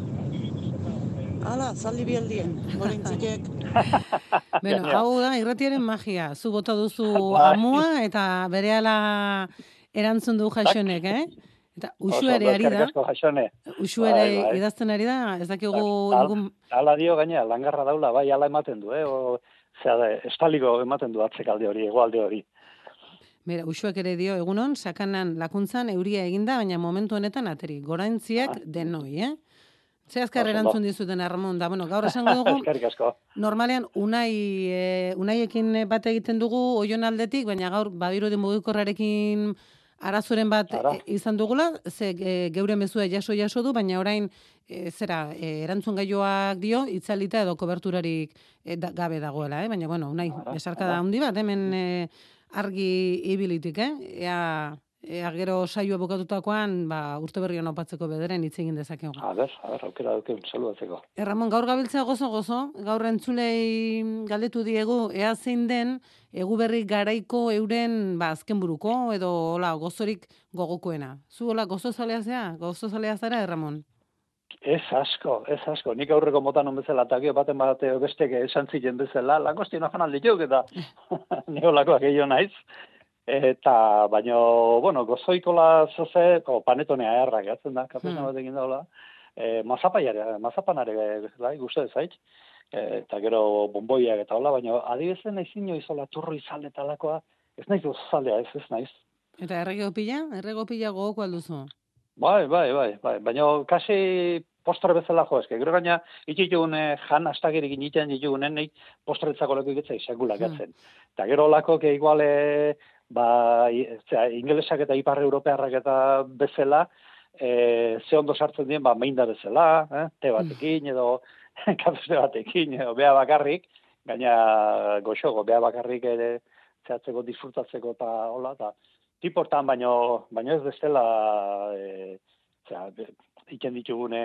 Hala, zaldi bialdien, gorintzikek. Bueno, hau da, irratiaren magia. Zu bota duzu Bai. amua eta berehala erantzun du jaixonek, eh? Eta usu ere ari da, usu Bai, ere bai. idazten ari da, ez dakigu Al- ingun... Hala dio gaina, langarra daula, bai, hala ematen du, eh? O, zera, estaliko ematen du atzekalde hori, egoalde hori. Bera, usuek ere dio, egunon, sakanan lakuntzan euria eginda, baina momentu honetan ateri. Goraintziak denoi, eh? Ze azkar erantzun dizuten Ramon, da, bueno, gaur esango dugu. Normalean, unai, e, unaiekin bat egiten dugu oion aldetik, baina gaur badirudi mugikorrarekin arazoren bat Ara. e, izan dugula, ze e, geure mezua jaso-jaso du, baina orain, e, zera, e, erantzun gaioak dio, itzalita edo koberturarik e, da, gabe dagoela, eh? baina, bueno, unai, besarkada ara. handi bat, hemen e, argi ibilitik, eh? Ea, ea gero saioa bukatutakoan, ba, urte berri hona opatzeko bederen hitz egin dezakegu. A ber, a ber, aukera duke, saludatzeko. Erramon, gaur gabiltzea gozo-gozo, gaur entzulei galdetu diegu, ea zein den, egu berri garaiko euren ba, azken buruko, edo hola, gozorik gogokoena. Zu hola, gozo zalea zea? Gozo zalea zara, Erramon? Ez asko, ez asko. Nik aurreko motan on bezala, eta gero baten bate besteke esan ziren bezala, lakosti nojan alde jok, eta neolakoak gehiago naiz. Eta, baino, bueno, gozoikola zoze, ko panetonea erra gatzen da, kapesa Hmm. batekin daula. E, mazapaiare, mazapanare, bai, guzti zait. E, eta gero bomboiak eta hola, baino, adibezen naiz inoiz hola turro izalde talakoa, ez naiz gozaldea, ez, ez naiz. Eta errego pila? Errego pila gogoko alduzu. Bai, bai, bai, bai. Baina kasi postre bezala jo, eske. Gero gaina itxitugun eh, jan astagirik initzen ditugunen nei postretzako leku ikitzai sekula gatzen. Eta gero lako ke iguale ba i- zera, ingelesak eta ipar europearrak eta bezala eh ze ondo sartzen dien ba meinda bezala, eh, te batekin edo kafeste batekin edo bea bakarrik, gaina goxogo bea bakarrik ere zehatzeko disfrutatzeko eta hola eta tiportan baino baino ez bestela eh osea iken ditugune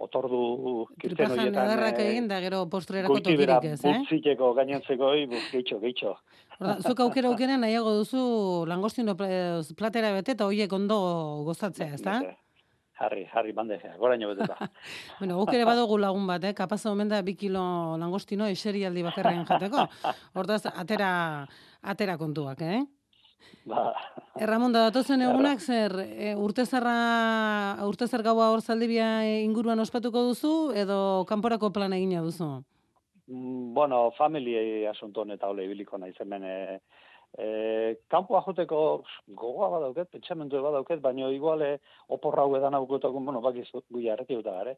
otordu kirten Tripajan horietan ederrak eh, egin da gero postrerako tokirik ez, eh? bultziteko gainontzeko i geitxo geitxo. Orda, zuk aukera aukera nahiago duzu langostino pla- platera bete eta hoiek ondo gozatzea, ezta? Harri, harri bandeja, goraino beteta. Bueno, guk ere badugu lagun bat, eh? Kapaz omen da bi kilo langostino eserialdi bakarrean jateko. Hortaz, atera, atera kontuak, eh? Ba, Erramon, da datozen egunak zer, e, urtezarra, urtezar gaua hor zaldibia e, inguruan ospatuko duzu, edo kanporako plana egina duzu? mm, bueno, family asunto eta ole ibiliko naiz hemen e, e, kanpoa joteko gogoa badauket, pentsamendu badauket, baina iguale oporra hau edan aukotako, bueno, bakizu, guia erretiuta gare.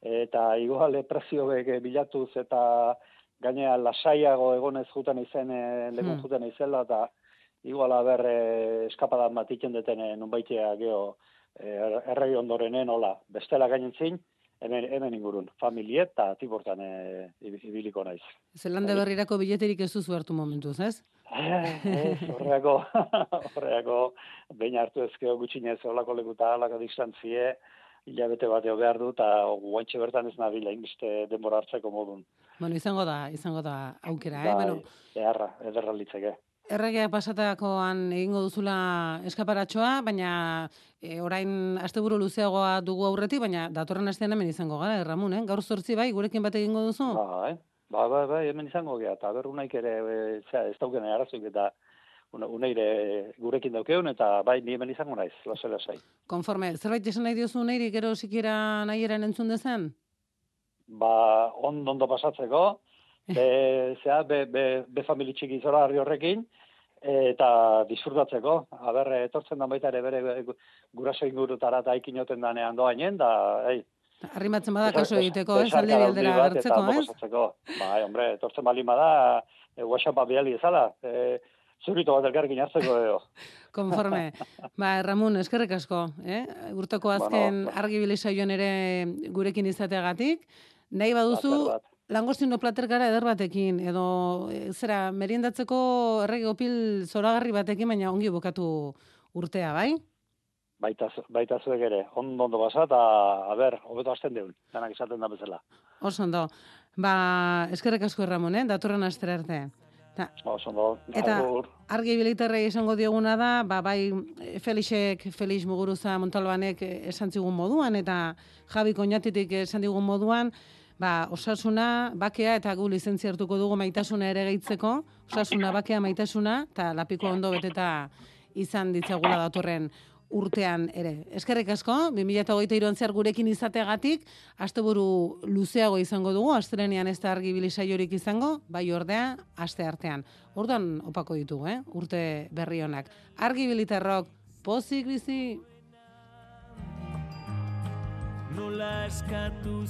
Eta iguale prezioek bilatuz eta gainea lasaiago egonez juten izen, e, lekun Hmm. juten izela, eta igual aber e, eskapada bat iten deten e, nunbaitea geho e, errei ondorenen hola, bestela gainentzin, hemen, hemen ingurun, familie eta tibortan e, ibiliko naiz. Zelande berrirako bileterik ez duzu hartu momentuz, ez? Eh, horreako, horreako, behin hartu ezkeo gutxinez holako lekuta, halako distantzie, hilabete bateo behar du, eta guantxe bertan ez nabila inbeste denbora hartzeko modun. Bueno, izango da, izango da aukera, eh? Bai, Bueno, Eharra, ederra litzeke. Erregea pasatakoan egingo duzula eskaparatxoa, baina e, orain asteburu luzeagoa dugu aurretik, baina datorren astean hemen izango gara, eh, Ramun, eh? Gaur zortzi bai, gurekin bat egingo duzu? Bai, bai, bai, bai, hemen izango gea, eta berrunaik ere, e, zera, ez dauken arazoik eta uneire gurekin daukeun, eta bai, ni hemen izango naiz, lasai, lasai. Konforme, zerbait esan nahi diozu neiri, gero sikiera nahieren entzun dezen? Ba, ondo ondo pasatzeko, be, zera, be, be, be famili txiki zora harri horrekin, eta disfrutatzeko. Aber, etortzen da baita ere bere gu- guraso ingurutara eta ikinoten danean doainen, da, ei, Arrimatzen bada kaso egiteko, ez? besarka Alde gertzeko, ondo ez? Bai, hombre, etortzen bali bada, e, WhatsAppa bidali ezala, e, zurito bat elkarrekin hartzeko edo. Konforme. Ba, Ramun, eskerrik asko, eh? Urteko azken Bueno, argibili saioan ere gurekin izateagatik. Nahi baduzu, bat. Langostino plater gara eder batekin, edo e, zera, meriendatzeko errege opil zoragarri batekin, baina ongi bukatu urtea, bai? Baita, baita zuek ere, ondo ondo pasa, eta, a ber, hobeto hasten deun, danak esaten da bezala. Oso ondo. Ba, eskerrik asko Ramon, eh? Datorren astera arte. Ta, Oso ondo, Eta agur. argi biliterrei esango dioguna da, ba, bai Felixek, Felix Muguruza Montalbanek eh, esan zigun moduan, eta Javi Koñatitik esan digun moduan, ba, osasuna, bakea eta gu lizentzia hartuko dugu maitasuna ere gehitzeko, osasuna, bakea, maitasuna, eta lapiko ondo beteta izan ditzagula datorren urtean ere. Eskerrik asko, 2023an zehar gurekin izateagatik, asteburu luzeago izango dugu, astelenean ez da argi saiorik izango, bai ordea, aste artean. Orduan opako ditugu, eh? urte berri honak. Argi bilitarrok, pozik bizi, Nola eskatu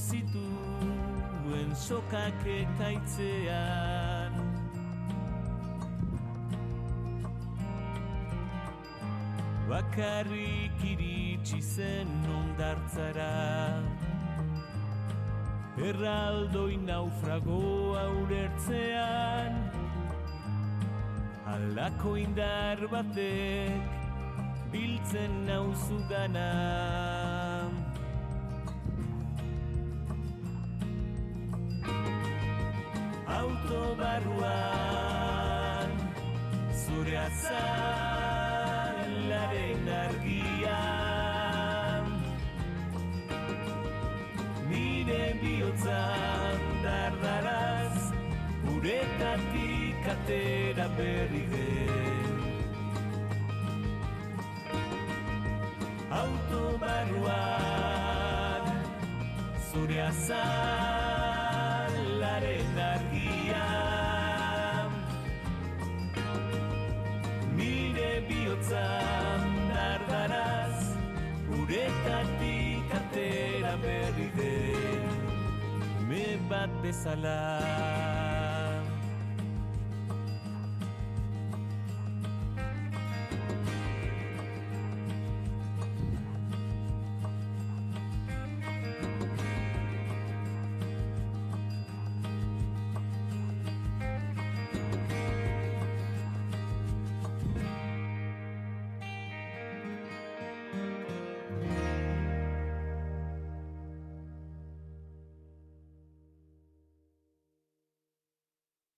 zituen sokak ekaitzean Bakarrik iritsi zen ondartzara. Erraldoi naufragoa urertzean Halako indar batek biltzen nauzu Auto barruan zure azalaren argian. Nire bihotzan dardaraz uretatik atera berri den. Auto barruan zure azalaren bihotzan dardaraz uretatik atera berri den Me bat bezala